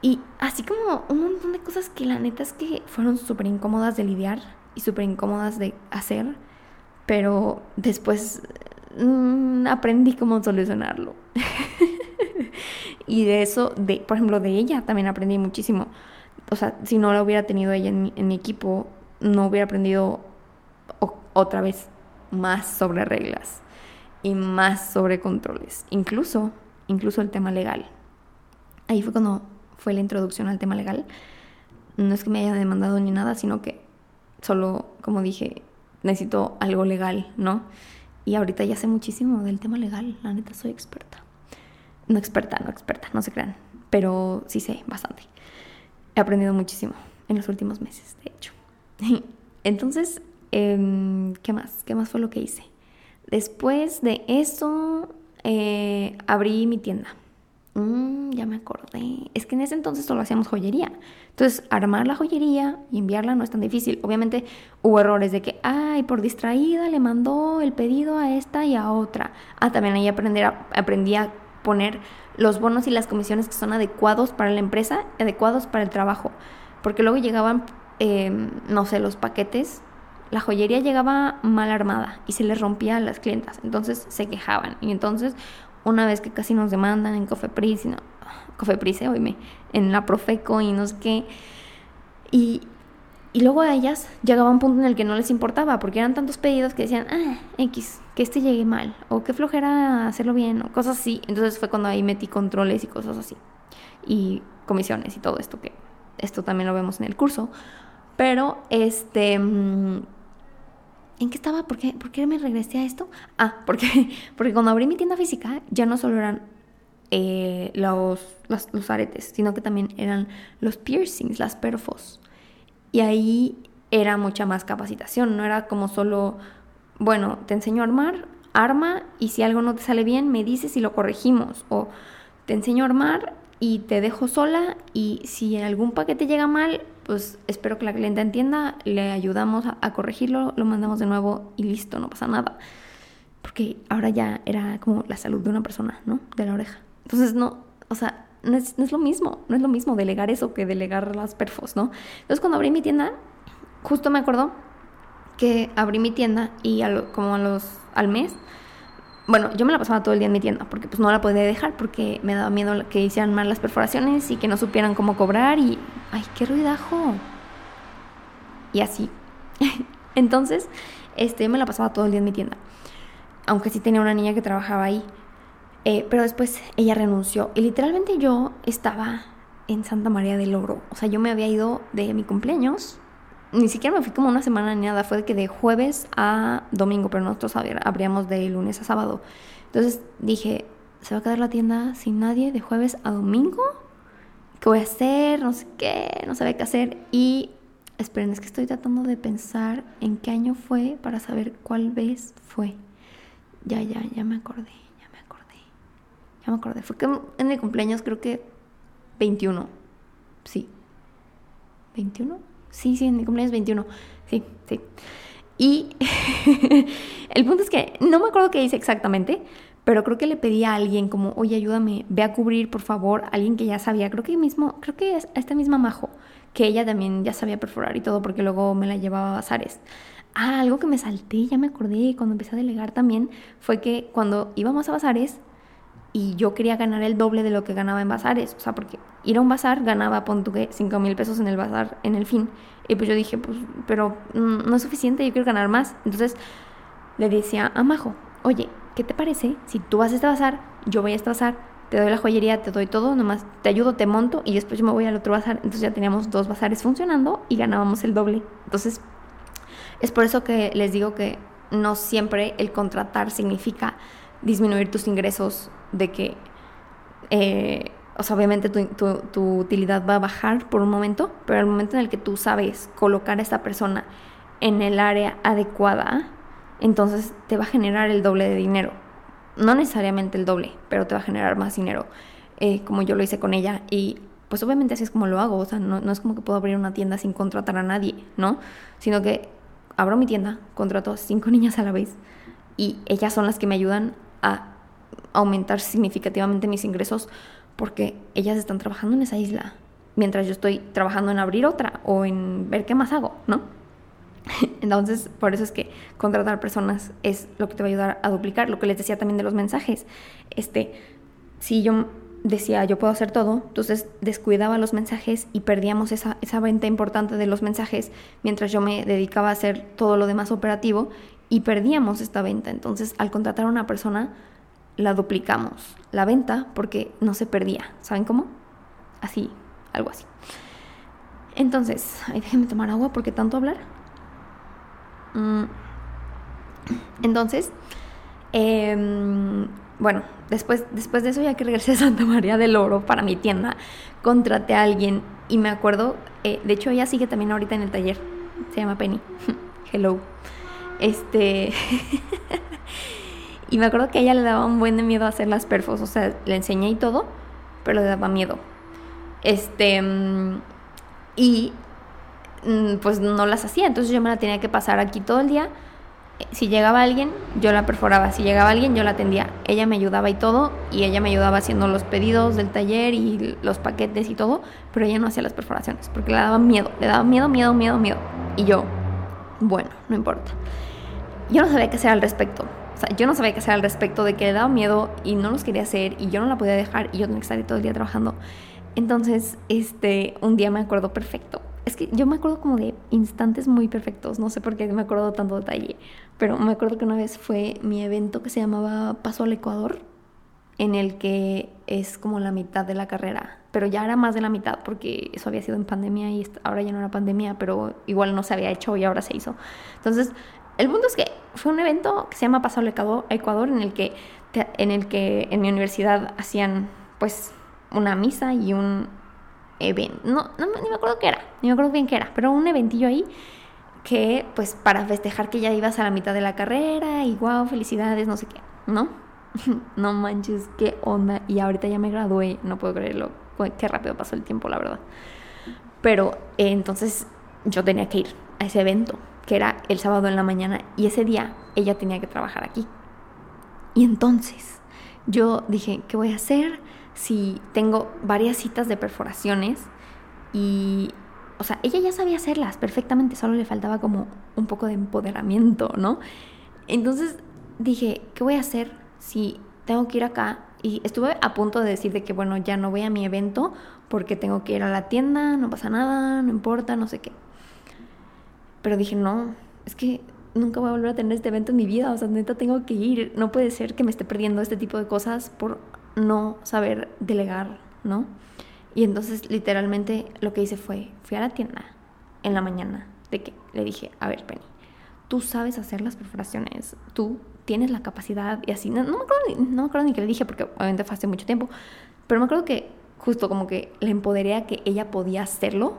Y así como un montón de cosas que la neta es que fueron súper incómodas de lidiar y súper incómodas de hacer, pero después mm, aprendí cómo solucionarlo. y de eso, de, por ejemplo, de ella también aprendí muchísimo. O sea, si no la hubiera tenido ella en mi equipo, no hubiera aprendido otra vez más sobre reglas y más sobre controles, incluso, incluso el tema legal. Ahí fue cuando fue la introducción al tema legal. No es que me haya demandado ni nada, sino que solo, como dije, necesito algo legal, ¿no? Y ahorita ya sé muchísimo del tema legal, la neta soy experta. No experta, no experta, no se crean, pero sí sé bastante. He aprendido muchísimo en los últimos meses, de hecho. Entonces, em, ¿qué más? ¿Qué más fue lo que hice? Después de eso, eh, abrí mi tienda. Mm, ya me acordé. Es que en ese entonces solo hacíamos joyería. Entonces, armar la joyería y enviarla no es tan difícil. Obviamente hubo errores de que, ay, por distraída le mandó el pedido a esta y a otra. Ah, también ahí aprender aprendí a poner los bonos y las comisiones que son adecuados para la empresa, adecuados para el trabajo. Porque luego llegaban Em, no sé, los paquetes, la joyería llegaba mal armada y se les rompía a las clientas. Entonces se quejaban. Y entonces, una vez que casi nos demandan en Cofepris, no, Cofepris, eh, oíme, en la Profeco y no sé qué. Y, y luego a ellas llegaba un punto en el que no les importaba, porque eran tantos pedidos que decían, ah, X, que este llegue mal, o que flojera hacerlo bien, o cosas así. Entonces fue cuando ahí metí controles y cosas así. Y comisiones y todo esto, que esto también lo vemos en el curso. Pero, este... Mm, ¿En qué estaba? ¿Por qué, ¿Por qué me regresé a esto? Ah, porque, porque cuando abrí mi tienda física ya no solo eran eh, los, los, aretes, sino que también eran los piercings, las perfos. Y ahí era mucha más capacitación, no era como solo, bueno, te enseño a armar, arma y si algo no te sale bien me dices y lo corregimos. O te enseño a armar y te dejo sola y si algún paquete llega mal, pues espero que la clienta entienda, le ayudamos a, corregirlo, lo mandamos de nuevo y listo, no pasa nada. Porque ahora ya era como la salud de una persona, ¿no? De la oreja. Entonces, no, o sea, no es, lo mismo, no es lo mismo delegar eso que delegar las perfos, ¿no? Entonces, cuando abrí mi tienda, justo me acuerdo que abrí mi tienda y como a los, al mes bueno, yo me la pasaba todo el día en mi tienda porque pues no la podía dejar porque me daba miedo que hicieran mal las perforaciones y que no supieran cómo cobrar y ay, qué ruidajo. Y así. Entonces, este me la pasaba todo el día en mi tienda. Aunque sí tenía una niña que trabajaba ahí. Eh, pero después ella renunció y literalmente yo estaba en Santa María del Oro. O sea, yo me había ido de mi cumpleaños ni siquiera me fui como una semana ni nada, fue de que de jueves a domingo, pero nosotros abríamos de lunes a sábado. Entonces dije, ¿se va a quedar la tienda sin nadie de jueves a domingo? ¿Qué voy a hacer? No sé qué, no sabía qué hacer. Y esperen, es que estoy tratando de pensar en qué año fue para saber cuál vez fue. Ya, ya, ya me acordé. Ya me acordé. Fue que en mi cumpleaños creo que 21. Sí. ¿21? Sí, sí, en mi cumpleaños 21. Sí, sí. Y el punto es que no me acuerdo qué hice exactamente, pero creo que le pedí a alguien como, oye, ayúdame, ve a cubrir, por favor, alguien que ya sabía, creo que mismo, creo que a esta misma Majo, que ella también ya sabía perforar y todo, porque luego me la llevaba a bazares. Ah, algo que me salté, ya me acordé, cuando empecé a delegar también, fue que cuando íbamos a bazares, y yo quería ganar el doble de lo que ganaba en bazares. O sea, porque ir a un bazar ganaba, pon que 5 mil pesos en el bazar en el fin. Y pues yo dije, pues, pero mm, no es suficiente, yo quiero ganar más. Entonces le decía a Majo, oye, ¿qué te parece si tú vas a este bazar, yo voy a este bazar, te doy la joyería, te doy todo, nomás te ayudo, te monto y después yo me voy al otro bazar. Entonces ya teníamos dos bazares funcionando y ganábamos el doble. Entonces es por eso que les digo que no siempre el contratar significa disminuir tus ingresos de que, eh, o sea, obviamente tu, utilidad va a bajar por un momento, pero el momento en el que tú sabes colocar a esta persona en el área adecuada, entonces te va a generar el doble de dinero. No necesariamente el doble, pero te va a generar más dinero, eh, como yo lo hice con ella. Y pues obviamente así es como lo hago, o sea, no, no es como que puedo abrir una tienda sin contratar a nadie, ¿no? Sino que abro mi tienda, contrato a cinco niñas a la vez y ellas son las que me ayudan a aumentar significativamente mis ingresos porque ellas están trabajando en esa isla, mientras yo estoy trabajando en abrir otra o en ver qué más hago, ¿no? Entonces, por eso es que contratar personas es lo que te va a ayudar a duplicar, lo que les decía también de los mensajes. Este, si yo decía yo puedo hacer todo, entonces descuidaba los mensajes y perdíamos esa, esa venta importante de los mensajes mientras yo me dedicaba a hacer todo lo demás operativo y perdíamos esta venta. Entonces, al contratar a una persona, la duplicamos la venta porque no se perdía. ¿Saben cómo? Así, algo así. Entonces, ay, déjenme tomar agua porque tanto hablar. Mm. Entonces, em, bueno, después, después de eso, ya que regresé a Santa María del Oro para mi tienda, contraté a alguien y me acuerdo, eh, de hecho ella sigue también ahorita en el taller, se llama Penny. Hello. Este... Y me acuerdo que a ella le daba un buen de miedo hacer las perfos, o sea, le enseñé y todo, pero le daba miedo. Este, y mm, pues no las hacía, entonces yo me la tenía que pasar aquí todo el día. Si llegaba alguien, yo la perforaba, si llegaba alguien, yo la atendía. Ella me ayudaba y todo, y ella me ayudaba haciendo los pedidos del taller y los paquetes y todo, pero ella no hacía las perforaciones, porque le daba miedo, le daba miedo, miedo, miedo, miedo. Y yo, bueno, no importa. Yo no sabía qué hacer al respecto yo no sabía qué hacer al respecto de que le daba miedo y no los quería hacer y yo no la podía dejar y yo tenía que estar todo el día trabajando. Entonces, este, un día me acuerdo perfecto. Es que yo me acuerdo como de instantes muy perfectos, no sé por qué me acuerdo tanto detalle, pero me acuerdo que una vez fue mi evento que se llamaba Paso al Ecuador, en el que es como la mitad de la carrera, pero ya era más de la mitad porque eso había sido en pandemia y ahora ya no era pandemia, pero igual no se había hecho y ahora se hizo. Entonces, el punto es que fue un evento que se llama Paso al Ecuador, en el que, en el que en mi universidad hacían pues una misa y un evento. No, no, ni me acuerdo qué era, ni me acuerdo bien qué era, pero un eventillo ahí que pues para festejar que ya ibas a la mitad de la carrera y wow, felicidades, no sé qué, ¿no? no manches, qué onda. Y ahorita ya me gradué, no puedo creerlo, qué rápido pasó el tiempo, la verdad. Pero eh, entonces yo tenía que ir a ese evento que era el sábado en la mañana, y ese día ella tenía que trabajar aquí. Y entonces yo dije, ¿qué voy a hacer si tengo varias citas de perforaciones? Y, o sea, ella ya sabía hacerlas perfectamente, solo le faltaba como un poco de empoderamiento, ¿no? Entonces dije, ¿qué voy a hacer si tengo que ir acá? Y estuve a punto de decir de que, bueno, ya no voy a mi evento porque tengo que ir a la tienda, no pasa nada, no importa, no sé qué. Pero dije, no, es que nunca voy a volver a tener este evento en mi vida, o sea, neta tengo que ir, no puede ser que me esté perdiendo este tipo de cosas por no saber delegar, ¿no? Y entonces literalmente lo que hice fue, fui a la tienda en la mañana, de que le dije, a ver, Penny, tú sabes hacer las perforaciones, tú tienes la capacidad y así, no, me, acuerdo ni, no me acuerdo ni que le dije porque obviamente fue hace mucho tiempo, pero me acuerdo que justo como que le empoderé a que ella podía hacerlo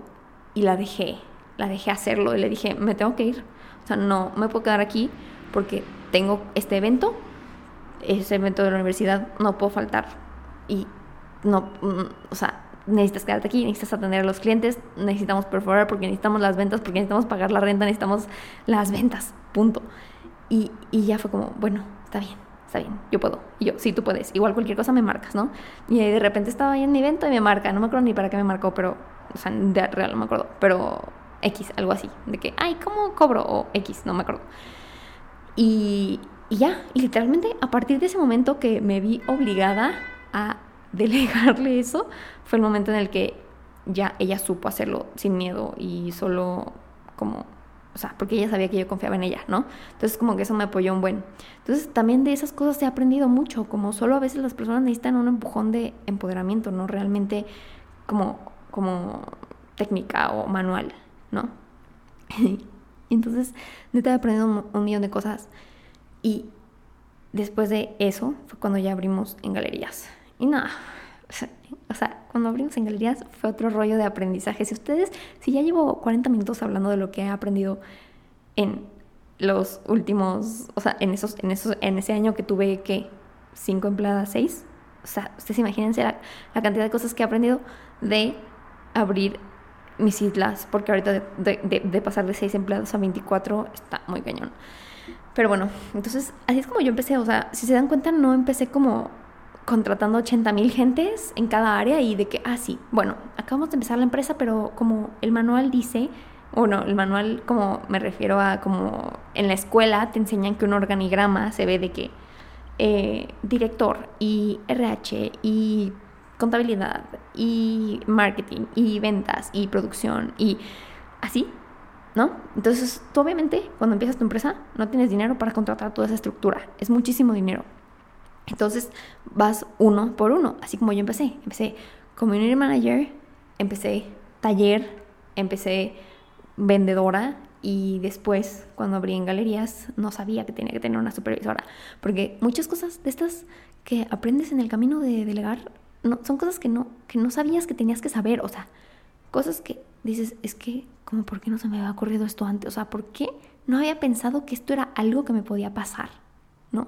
y la dejé, la dejé hacerlo y le dije, me tengo que ir. O sea, no me puedo quedar aquí porque tengo este evento, ese evento de la universidad, no puedo faltar. Y no, mm, o sea, necesitas quedarte aquí, necesitas atender a los clientes, necesitamos perforar porque necesitamos las ventas, porque necesitamos pagar la renta, necesitamos las ventas, punto. Y, y ya fue como, bueno, está bien, está bien, yo puedo. Y yo, sí, tú puedes. Igual cualquier cosa me marcas, ¿no? Y de repente estaba ahí en mi evento y me marca, no me acuerdo ni para qué me marcó, pero, o sea, de real no me acuerdo, pero X, algo así, de que, ay, ¿cómo cobro? O X, no me acuerdo. Y, y ya, y literalmente a partir de ese momento que me vi obligada a delegarle eso, fue el momento en el que ya ella supo hacerlo sin miedo y solo como, o sea, porque ella sabía que yo confiaba en ella, ¿no? Entonces como que eso me apoyó un buen. Entonces también de esas cosas he aprendido mucho, como solo a veces las personas necesitan un empujón de empoderamiento, no realmente como, como técnica o manual, ¿no? entonces, neta he aprendido un millón de cosas y después de eso fue cuando ya abrimos en galerías. Y nada, o sea, cuando abrimos en galerías fue otro rollo de aprendizaje. Si ustedes, si ya llevo 40 minutos hablando de lo que he aprendido en los últimos, o sea, en esos, en esos, en ese año que tuve que cinco empleadas, seis, o sea, ustedes imagínense la, la, cantidad de cosas que he aprendido de abrir mis islas, porque ahorita de, pasar de seis empleados a 24 está muy cañón. Pero bueno, entonces así es como yo empecé, o sea, si se dan cuenta, no empecé como contratando 80 mil gentes en cada área y de que, ah, sí, bueno, acabamos de empezar la empresa, pero como el manual dice, o no, el manual como me refiero a como en la escuela te enseñan que un organigrama se ve de que eh, director y RH y contabilidad y marketing y ventas y producción y así, ¿no? Entonces, tú obviamente cuando empiezas tu empresa no tienes dinero para contratar toda esa estructura, es muchísimo dinero. Entonces vas uno por uno, así como yo empecé. Empecé community manager, empecé taller, empecé vendedora y después cuando abrí en galerías no sabía que tenía que tener una supervisora. Porque muchas cosas de estas que aprendes en el camino de delegar no, son cosas que no, que no sabías que tenías que saber. O sea, cosas que dices, es que, como, ¿por qué no se me había ocurrido esto antes? O sea, ¿por qué no había pensado que esto era algo que me podía pasar? ¿No?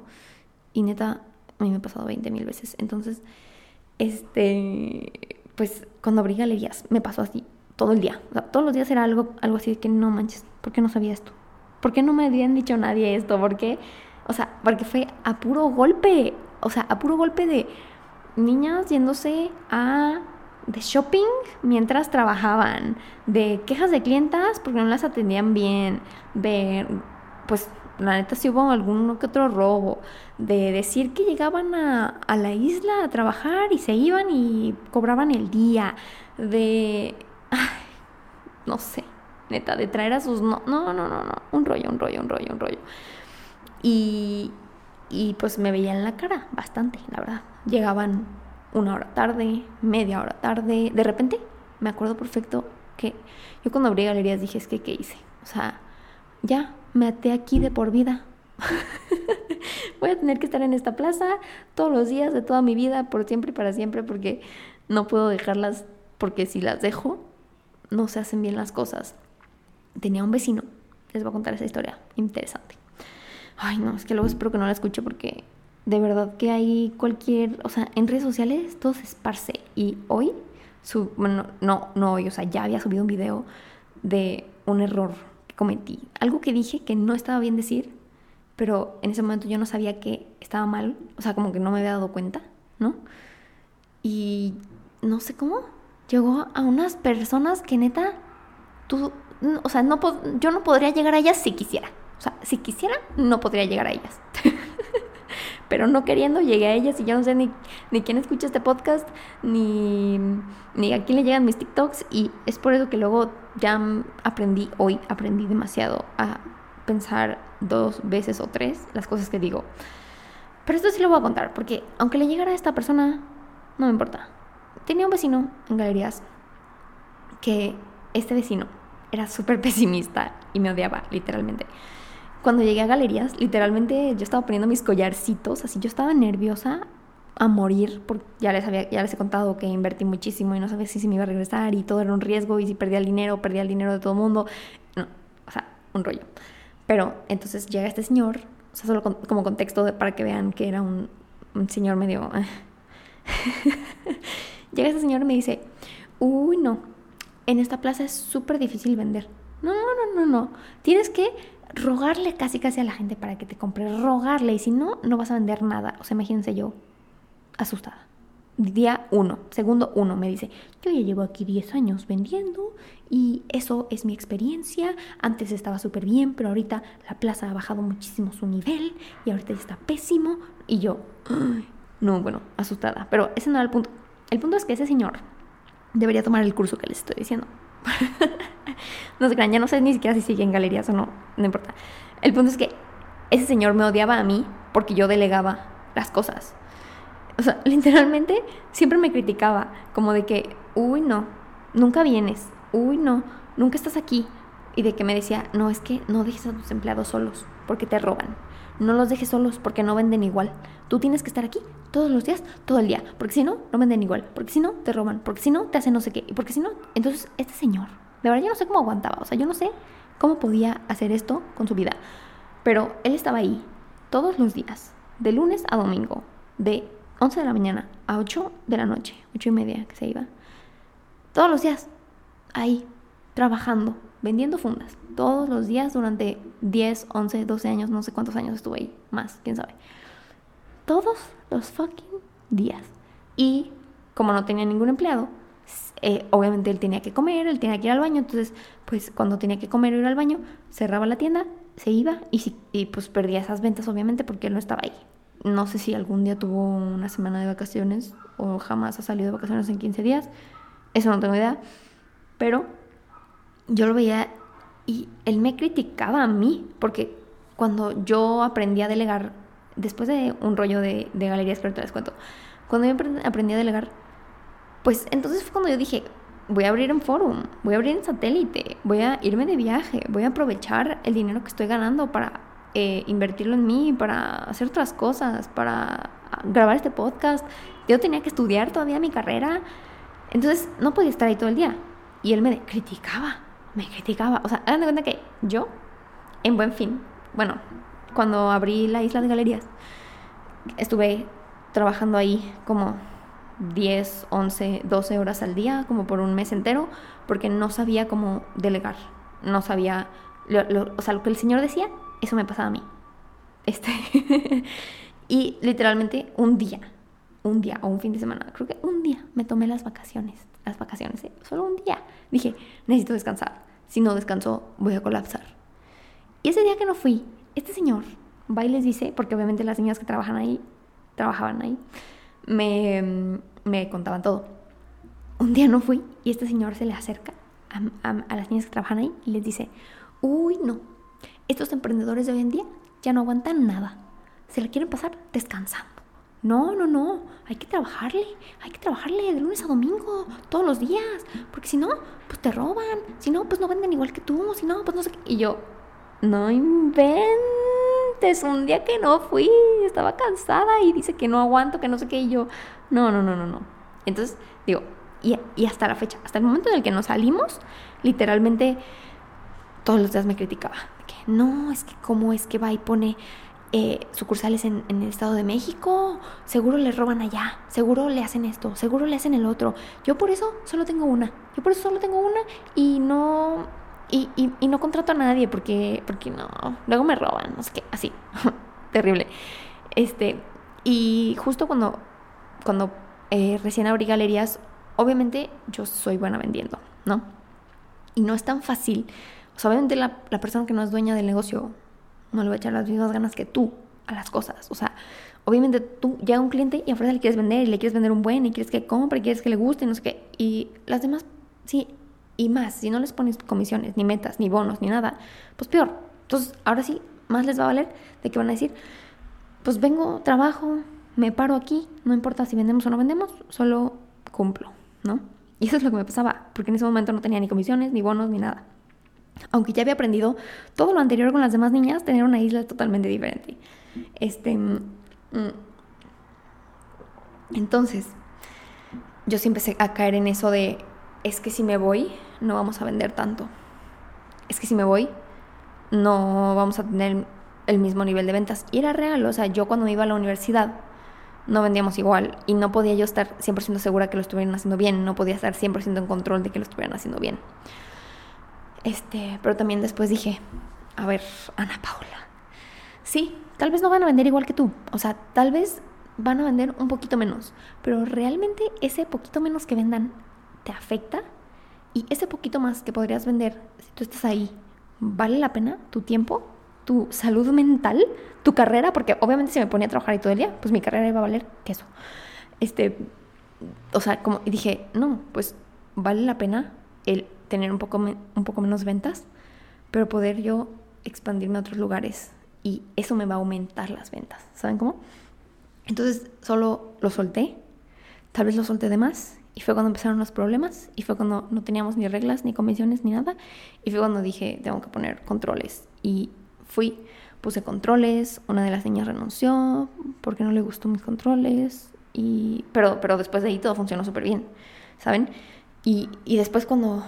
Y neta, a mí me ha pasado 20 mil veces. Entonces, este, pues cuando abrí galerías me pasó así todo el día. todos los días era algo, algo así de que no manches, ¿por qué no sabía esto? ¿Por qué no me habían dicho nadie esto? ¿Por qué? O sea, porque fue a puro golpe. O sea, a puro golpe de niñas yéndose a de shopping mientras trabajaban, de quejas de clientas porque no las atendían bien, de pues la neta sí hubo algún que otro robo, de decir que llegaban a, a, la isla a trabajar y se iban y cobraban el día, de, no sé, neta, de traer a sus, no, no, no, no, no, un rollo, un rollo, un rollo, un rollo. Y, y pues me veían la cara bastante, la verdad. Llegaban una hora tarde, media hora tarde, de repente me acuerdo perfecto que yo cuando abrí galerías dije, es que, ¿qué hice? O sea, ya, me até aquí de por vida. Voy a tener que estar en esta plaza todos los días de toda mi vida, por siempre y para siempre, porque no puedo dejarlas, porque si las dejo, no se hacen bien las cosas. Tenía un vecino, les voy a contar esa historia interesante. Ay, no, es que luego espero que no la escuche porque de verdad que hay cualquier, o sea, en redes sociales todo se esparce. Y hoy, su, bueno, no, no hoy, o sea, ya había subido un video de un error cometí. Algo que dije que no estaba bien decir, pero en ese momento yo no sabía que estaba mal, o sea, como que no me había dado cuenta, ¿no? Y no sé cómo, llegó a unas personas que neta, tú, o sea, no, yo no podría llegar a ellas si quisiera. O sea, si quisiera, no podría llegar a ellas. pero no queriendo llegué a ellas y yo no sé ni, ni quién escucha este podcast, ni, ni a quién le llegan mis TikToks y es por eso que luego ya aprendí, hoy aprendí demasiado a pensar dos veces o tres las cosas que digo. Pero esto sí lo voy a contar, porque aunque le llegara a esta persona, no me importa. Tenía un vecino en galerías que este vecino era súper pesimista y me odiaba, literalmente cuando llegué a galerías, literalmente yo estaba poniendo mis collarcitos, así yo estaba nerviosa a morir, porque ya les, había, ya les he contado que invertí muchísimo y no sabía si se me iba a regresar y todo era un riesgo y si perdía el dinero, perdía el dinero de todo el mundo. No, o sea, un rollo. Pero entonces llega este señor, o sea, solo como contexto para que vean que era un, un señor medio... llega este señor y me dice, uy, no, en esta plaza es súper difícil vender. No, no, no, no. Tienes que rogarle casi casi a la gente para que te compre, rogarle, y si no, no vas a vender nada. O sea, imagínense yo, asustada. Día uno, segundo uno, me dice, yo ya llevo aquí 10 años vendiendo y eso es mi experiencia. Antes estaba súper bien, pero ahorita la plaza ha bajado muchísimo su nivel y ahorita está pésimo. Y yo, no, bueno, asustada. Pero ese no era el punto. El punto es que ese señor debería tomar el curso que les estoy diciendo. no crean, ya no sé ni siquiera si sigue en galerías o no, no importa. El punto es que ese señor me odiaba a mí porque yo delegaba las cosas. O sea, literalmente siempre me criticaba, como de que, uy, no, nunca vienes, uy, no, nunca estás aquí. Y de que me decía, no, es que no dejes a tus empleados solos, porque te roban. No los dejes solos porque no venden igual. Tú tienes que estar aquí todos los días, todo el día, porque si no, no venden igual, porque si no, te roban, porque si no, te hacen no sé qué, y porque si no, entonces este señor, de verdad yo no sé cómo aguantaba, o sea, yo no sé cómo podía hacer esto con su vida, pero él estaba ahí todos los días, de lunes a domingo, de 11 de la mañana a 8 de la noche, 8 y media que se iba, todos los días, ahí, trabajando, vendiendo fundas, todos los días durante 10, 11, 12 años, no sé cuántos años estuve ahí, más, quién sabe. Todos los fucking días. Y como no tenía ningún empleado, eh, obviamente él tenía que comer, él tenía que ir al baño, entonces pues cuando tenía que comer o ir al baño, cerraba la tienda, se iba y, y pues perdía esas ventas obviamente porque él no estaba ahí. No sé si algún día tuvo una semana de vacaciones o jamás ha salido de vacaciones en 15 días, eso no tengo idea, pero yo lo veía y él me criticaba a mí porque cuando yo aprendí a delegar, después de un rollo de, de galerías que ahorita les cuento, cuando yo aprendí a delegar, pues entonces fue cuando yo dije, voy a abrir en forum, voy a abrir en satélite, voy a irme de viaje, voy a aprovechar el dinero que estoy ganando para eh, invertirlo en mí, para hacer otras cosas, para grabar este podcast. Yo tenía que estudiar todavía mi carrera, entonces no podía estar ahí todo el día. Y él me criticaba, me criticaba. O sea, hagan de cuenta que yo, en buen fin, bueno, cuando abrí la isla de galerías, estuve trabajando ahí como 10, 11, 12 horas al día, como por un mes entero, porque no sabía cómo delegar. No sabía, o sea, lo que el Señor decía, eso me pasaba a mí. Este. y literalmente un día, un día o un fin de semana, creo que un día me tomé las vacaciones, las vacaciones, ¿eh? solo un día. Dije, necesito descansar. Si no descanso, voy a colapsar. Y ese día que no fui, este señor va y les dice, porque obviamente las niñas que trabajan ahí, trabajaban ahí, me, me contaban todo. Un día no fui y este señor se le acerca a, a, las niñas que trabajan ahí y les dice, uy, no, estos emprendedores de hoy en día ya no aguantan nada. Se la quieren pasar descansando. No, no, no, hay que trabajarle, hay que trabajarle de lunes a domingo, todos los días, porque si no, pues te roban, si no, pues no venden igual que tú, si no, pues no sé. Y yo, no inventes, un día que no fui, estaba cansada y dice que no aguanto, que no sé qué, y yo, no, no, no, no, no. Entonces, digo, y, y hasta la fecha, hasta el momento en el que nos salimos, literalmente todos los días me criticaba. Que no, es que cómo es que va y pone eh, sucursales en, el Estado de México, seguro le roban allá, seguro le hacen esto, seguro le hacen el otro. Yo por eso solo tengo una, yo por eso solo tengo una y no, y, y, no contrato a nadie porque, porque no, luego me roban, no sé qué, así, terrible. Este, y justo cuando, cuando eh, recién abrí galerías, obviamente yo soy buena vendiendo, ¿no? Y no es tan fácil. O sea, obviamente la, la persona que no es dueña del negocio no le va a echar las mismas ganas que tú a las cosas. O sea, obviamente tú llega un cliente y a fuerza le quieres vender y le quieres vender un buen y quieres que compre y quieres que le guste y no sé qué. Y las demás, sí, y más, si no les pones comisiones, ni metas, ni bonos, ni nada, pues peor. Entonces, ahora sí, más les va a valer de que van a decir, pues vengo, trabajo, me paro aquí, no importa si vendemos o no vendemos, solo cumplo, ¿no? Y eso es lo que me pasaba, porque en ese momento no tenía ni comisiones, ni bonos, ni nada aunque ya había aprendido todo lo anterior con las demás niñas, tener una isla totalmente diferente. Este, mm, entonces, yo sí empecé a caer en eso de, es que si me voy, no vamos a vender tanto. Es que si me voy, no vamos a tener el mismo nivel de ventas. Y era real, o sea, yo cuando iba a la universidad, no vendíamos igual y no podía yo estar 100% segura que lo estuvieran haciendo bien, no podía estar 100% en control de que lo estuvieran haciendo bien. Este, pero también después dije, a ver, Ana Paula, sí, tal vez no van a vender igual que tú. O sea, tal vez van a vender un poquito menos, pero realmente ese poquito menos que vendan te afecta y ese poquito más que podrías vender si tú estás ahí, ¿vale la pena tu tiempo, tu salud mental, tu carrera? Porque obviamente si me ponía a trabajar ahí todo el día, pues mi carrera iba a valer queso. Este, o sea, como dije, no, pues vale la pena el tener un poco, un poco menos ventas, pero poder yo expandirme a otros lugares y eso me va a aumentar las ventas. ¿Saben cómo? Entonces solo lo solté, tal vez lo solté de más y fue cuando empezaron los problemas y fue cuando no teníamos ni reglas, ni comisiones, ni nada y fue cuando dije, tengo que poner controles y fui, puse controles, una de las niñas renunció porque no le gustó mis controles y pero pero después de ahí todo funcionó súper bien, ¿saben? Y, y después cuando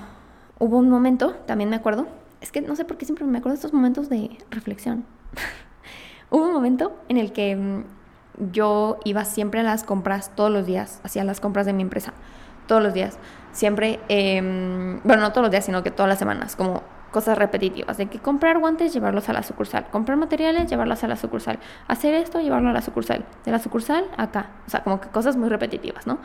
hubo un momento, también me acuerdo, es que no sé por qué siempre me acuerdo de estos momentos de reflexión. hubo un momento en el que mm, yo iba siempre a las compras todos los días, hacía las compras de mi empresa, todos los días. Siempre, em, bueno, no todos los días, sino que todas las semanas, como cosas repetitivas, de que comprar guantes, llevarlos a la sucursal, comprar materiales, llevarlos a la sucursal, hacer esto, llevarlo a la sucursal, de la sucursal acá, o sea, como que cosas muy repetitivas, ¿no?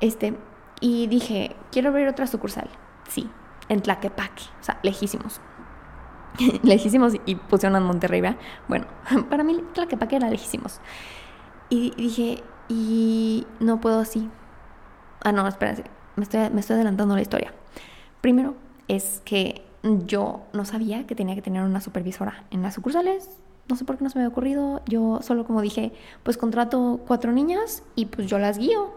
Este, y dije, quiero abrir otra sucursal, sí, en Tlaquepaque, o sea, lejísimos. lejísimos y pusieron en Monterrey, ¿verdad? Bueno, para mí Tlaquepaque era lejísimos. Y dije, y no puedo así. Ah, no, espérense, me estoy, me estoy adelantando la historia. Primero es que yo no sabía que tenía que tener una supervisora en las sucursales. No sé por qué no se me había ocurrido. Yo solo como dije, pues contrato cuatro niñas y pues yo las guío.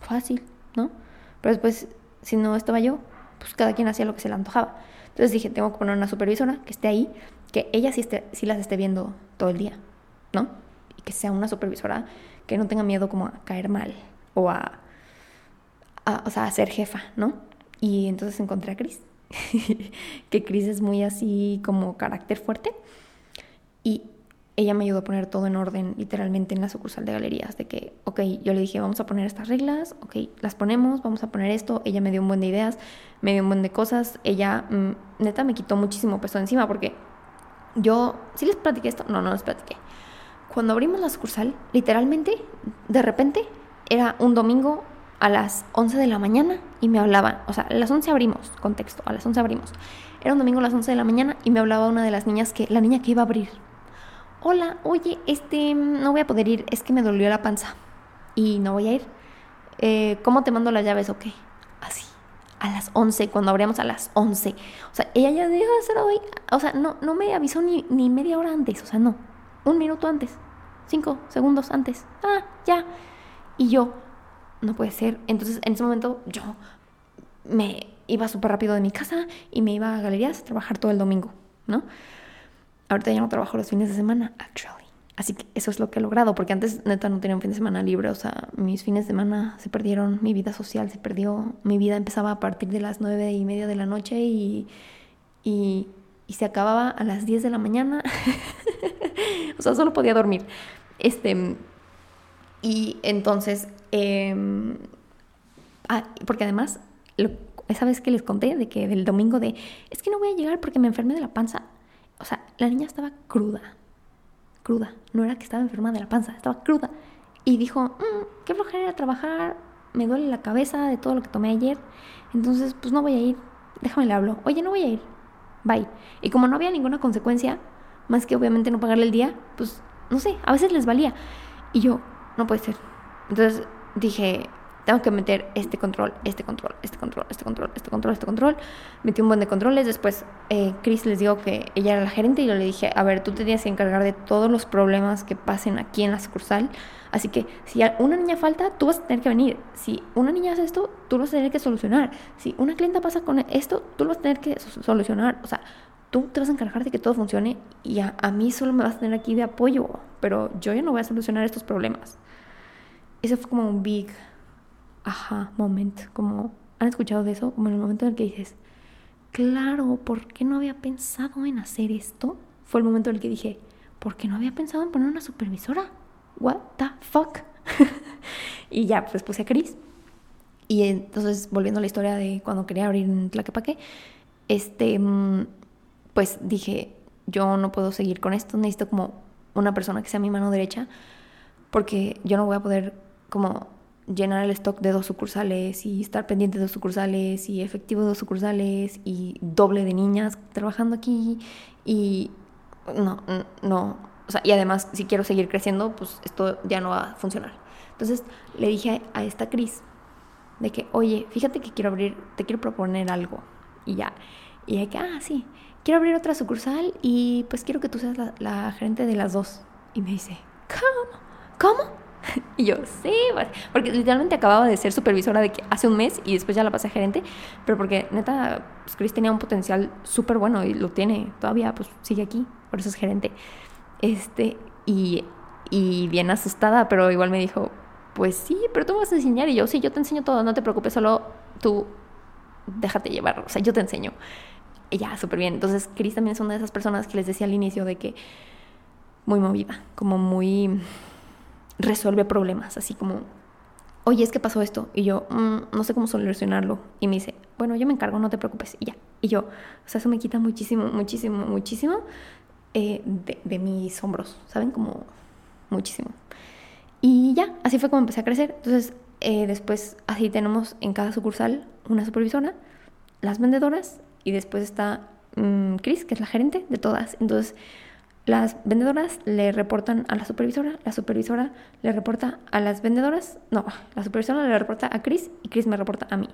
Fácil, ¿no? Pero después, si no estaba yo, pues cada quien hacía lo que se le antojaba. Entonces dije, tengo que poner una supervisora que esté ahí, que ella sí, esté, sí las esté viendo todo el día, ¿no? Que sea una supervisora que no tenga miedo como a caer mal o a, o sea, a ser jefa, ¿no? Y entonces encontré a Cris, que Cris es muy así como carácter fuerte. Y ella me ayudó a poner todo en orden, literalmente en la sucursal de galerías, de que, ok, yo le dije, vamos a poner estas reglas, ok, las ponemos, vamos a poner esto, ella me dio un buen de ideas, me dio un buen de cosas, ella, mm, neta, me quitó muchísimo peso encima, porque yo, ¿sí les platiqué esto? No, no les platiqué. Cuando abrimos la sucursal, literalmente, de repente, era un domingo a las 11 de la mañana y me hablaban, o sea, a las 11 abrimos, contexto, a las 11 abrimos. Era un domingo a las 11 de la mañana y me hablaba una de las niñas que, la niña que iba a abrir, hola, oye, este, no voy a poder ir, es que me dolió la panza y no voy a ir. Eh, ¿Cómo te mando las llaves o qué? Así, a las 11, cuando abríamos a las 11. O sea, ella ya dejó de hoy. O sea, no, no me avisó ni, ni media hora antes, o sea, no, un minuto antes, cinco segundos antes. Ah, ya. Y yo, no puede ser. Entonces, en ese momento, yo me iba súper rápido de mi casa y me iba a galerías a trabajar todo el domingo, ¿no? Ahorita ya no trabajo los fines de semana, actually. Así que eso es lo que he logrado, porque antes neta no tenía un fin de semana libre, o sea, mis fines de semana se perdieron, mi vida social se perdió, mi vida empezaba a partir de las nueve y media de la noche y, y, se acababa a las 10 de la mañana, o sea, solo podía dormir. Este, y entonces, em, ah, porque además, esa vez que les conté de que del domingo de, es que no voy a llegar porque me enfermé de la panza, o sea, la niña estaba cruda, cruda, no era que estaba enferma de la panza, estaba cruda. Y dijo, mm, qué flojera ir a trabajar, me duele la cabeza de todo lo que tomé ayer, entonces pues no voy a ir, déjame le hablo, oye, no voy a ir, bye. Y como no había ninguna consecuencia, más que obviamente no pagarle el día, pues no sé, a veces les valía. Y yo, no puede ser. Entonces dije, tengo que meter este control, este control, este control, este control, este control, este control. Metí un buen de controles. Después, eh, Chris les dijo que ella era la gerente y yo le dije, a ver, tú te tienes que encargar de todos los problemas que pasen aquí en la sucursal. Así que si una niña falta, tú vas a tener que venir. Si una niña hace esto, tú lo vas a tener que solucionar. Si una clienta pasa con esto, tú lo vas a tener que solucionar. O sea, tú te vas a encargar de que todo funcione y a, mí solo me vas a tener aquí de apoyo. Pero yo ya no voy a solucionar estos problemas. Ese fue como un big ajá moment, como han escuchado de eso, como en el momento en el que dices, claro, ¿por qué no había pensado en hacer esto? Fue el momento en el que dije, ¿por qué no había pensado en poner una supervisora? What the fuck? y ya, pues puse a Cris. Y entonces, volviendo a la historia de cuando quería abrir un Tlaquepaque, este, mm, pues dije, yo no puedo seguir con esto, necesito como una persona que sea mi mano derecha porque yo no voy a poder como llenar el stock de dos sucursales y estar pendiente de dos sucursales y efectivo de dos sucursales y doble de niñas trabajando aquí y no, no, y además si quiero seguir creciendo, pues esto ya no va a funcionar. Entonces le dije a esta Cris de que, oye, fíjate que quiero abrir, te quiero proponer algo y ya. Y de que, ah, sí, quiero abrir otra sucursal y pues quiero que tú seas la, la gerente de las dos. Y me dice, ¿cómo? ¿Cómo? Y yo, sí, porque literalmente acababa de ser supervisora de que hace un mes y después ya la pasé a gerente, pero porque neta, pues Chris tenía un potencial súper bueno y lo tiene todavía, pues sigue aquí, por eso es gerente. Este, y, y bien asustada, pero igual me dijo, pues sí, pero tú me vas a enseñar y yo, sí, yo te enseño todo, no te preocupes, solo tú déjate llevar, o sea, yo te enseño. Y ya, súper bien. Entonces, Chris también es una de esas personas que les decía al inicio de que muy movida, como muy resuelve problemas, así como, oye, es que pasó esto. Y yo, mm, no sé cómo solucionarlo. Y me dice, bueno, yo me encargo, no te preocupes. Y ya. Y yo, o sea, eso me quita muchísimo, muchísimo, muchísimo eh, de, mis hombros, ¿saben? Como muchísimo. Y ya, así fue como empecé a crecer. Entonces, eh, después, así tenemos en cada sucursal una supervisora, las vendedoras, y después está mm, Chris, que es la gerente de todas. Entonces, las vendedoras le reportan a la supervisora, la supervisora le reporta a las vendedoras, no, la supervisora le reporta a Chris y Chris me reporta a mí.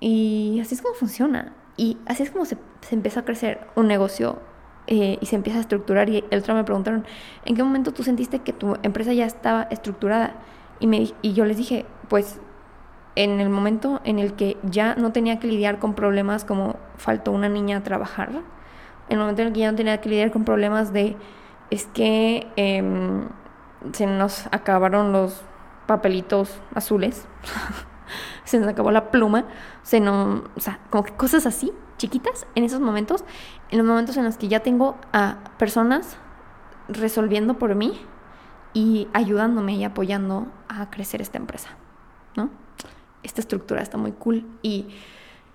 Y así es como funciona. Y así es como se, se empieza a crecer un negocio eh, y se empieza a estructurar. Y el otro me preguntaron, ¿en qué momento tú sentiste que tu empresa ya estaba estructurada? Y, me, y yo les dije, pues en el momento en el que ya no tenía que lidiar con problemas como faltó una niña a trabajar, en el momento en el que ya no tenía que lidiar con problemas de, es que em, se nos acabaron los papelitos azules, se nos acabó la pluma, se nos, o sea, como que cosas así, chiquitas, en esos momentos, en los momentos en los que ya tengo a personas resolviendo por mí y ayudándome y apoyando a crecer esta empresa, ¿no? Esta estructura está muy cool y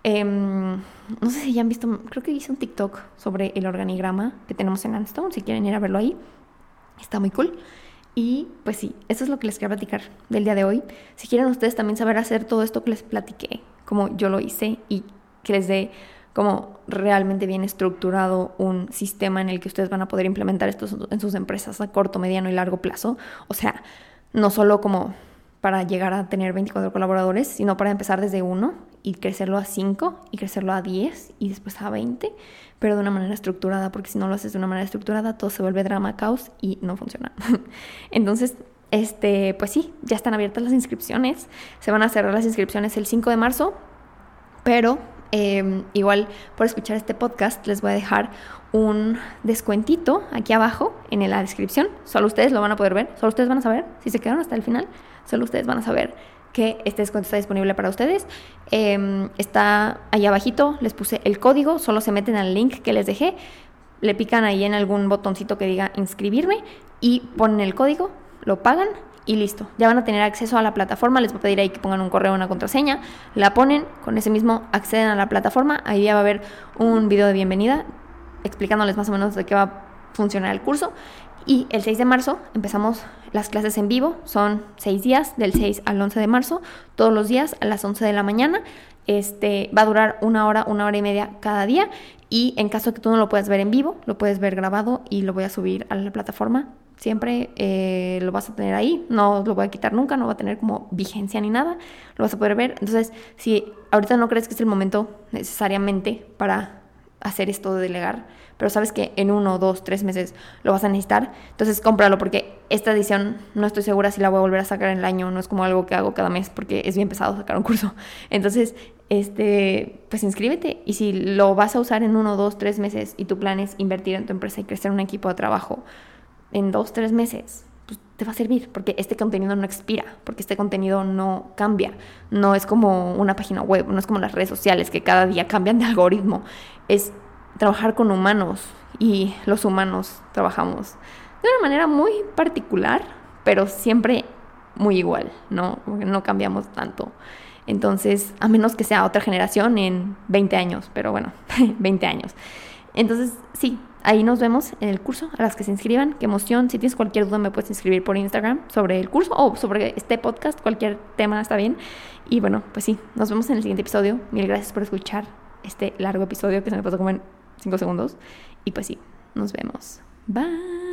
Em, no sé si ya han visto, creo que hice un TikTok sobre el organigrama que tenemos en Anstone, si quieren ir a verlo ahí. Está muy cool. Y pues sí, eso es lo que les quiero platicar del día de hoy. Si quieren ustedes también saber hacer todo esto que les platiqué, como yo lo hice y que les dé como realmente bien estructurado un sistema en el que ustedes van a poder implementar esto en sus empresas a corto, mediano y largo plazo. O sea, no solo como para llegar a tener 24 colaboradores, sino para empezar desde uno y crecerlo a 5 y crecerlo a 10 y después a 20, pero de una manera estructurada, porque si no lo haces de una manera estructurada, todo se vuelve drama, caos y no funciona. Entonces, este, pues sí, ya están abiertas las inscripciones. Se van a cerrar las inscripciones el 5 de marzo, pero em, igual por escuchar este podcast les voy a dejar un descuentito aquí abajo en la descripción. Solo ustedes lo van a poder ver, solo ustedes van a saber si se quedaron hasta el final, solo ustedes van a saber que este descuento está disponible para ustedes. Em, está ahí abajito, les puse el código, solo se meten al link que les dejé, le pican ahí en algún botoncito que diga inscribirme y ponen el código, lo pagan y listo. Ya van a tener acceso a la plataforma, les voy a pedir ahí que pongan un correo, una contraseña, la ponen, con ese mismo acceden a la plataforma, ahí ya va a haber un video de bienvenida explicándoles más o menos de qué va a funcionar el curso y el 6 de marzo empezamos las clases en vivo, son seis días, del 6 al 11 de marzo, todos los días a las 11 de la mañana. Este, va a durar una hora, una hora y media cada día. Y en caso que tú no lo puedas ver en vivo, lo puedes ver grabado y lo voy a subir a la plataforma. Siempre eh, lo vas a tener ahí, no lo voy a quitar nunca, no va a tener como vigencia ni nada, lo vas a poder ver. Entonces, si ahorita no crees que es el momento necesariamente para hacer esto de delegar, pero sabes que en uno, dos, tres meses lo vas a necesitar, entonces cómpralo porque esta edición no estoy segura si la voy a volver a sacar en el año, no es como algo que hago cada mes porque es bien pesado sacar un curso. Entonces, este, pues inscríbete y si lo vas a usar en uno, dos, tres meses y tu plan es invertir en tu empresa y crecer un equipo de trabajo en dos, tres meses, pues te va a servir porque este contenido no expira, porque este contenido no cambia, no es como una página web, no es como las redes sociales que cada día cambian de algoritmo, es trabajar con humanos y los humanos trabajamos de una manera muy particular, pero siempre muy igual, ¿no? No cambiamos tanto. Entonces, a menos que sea otra generación en 20 años, pero bueno, 20 años. Entonces, sí, ahí nos vemos en el curso, a las que se inscriban, qué emoción. Si tienes cualquier duda me puedes inscribir por Instagram sobre el curso o sobre este podcast, cualquier tema está bien. Y bueno, pues sí, nos vemos en el siguiente episodio. Mil gracias por escuchar este largo episodio que se me pasó como en 5 segundos. Y pues sí, nos vemos. Bye.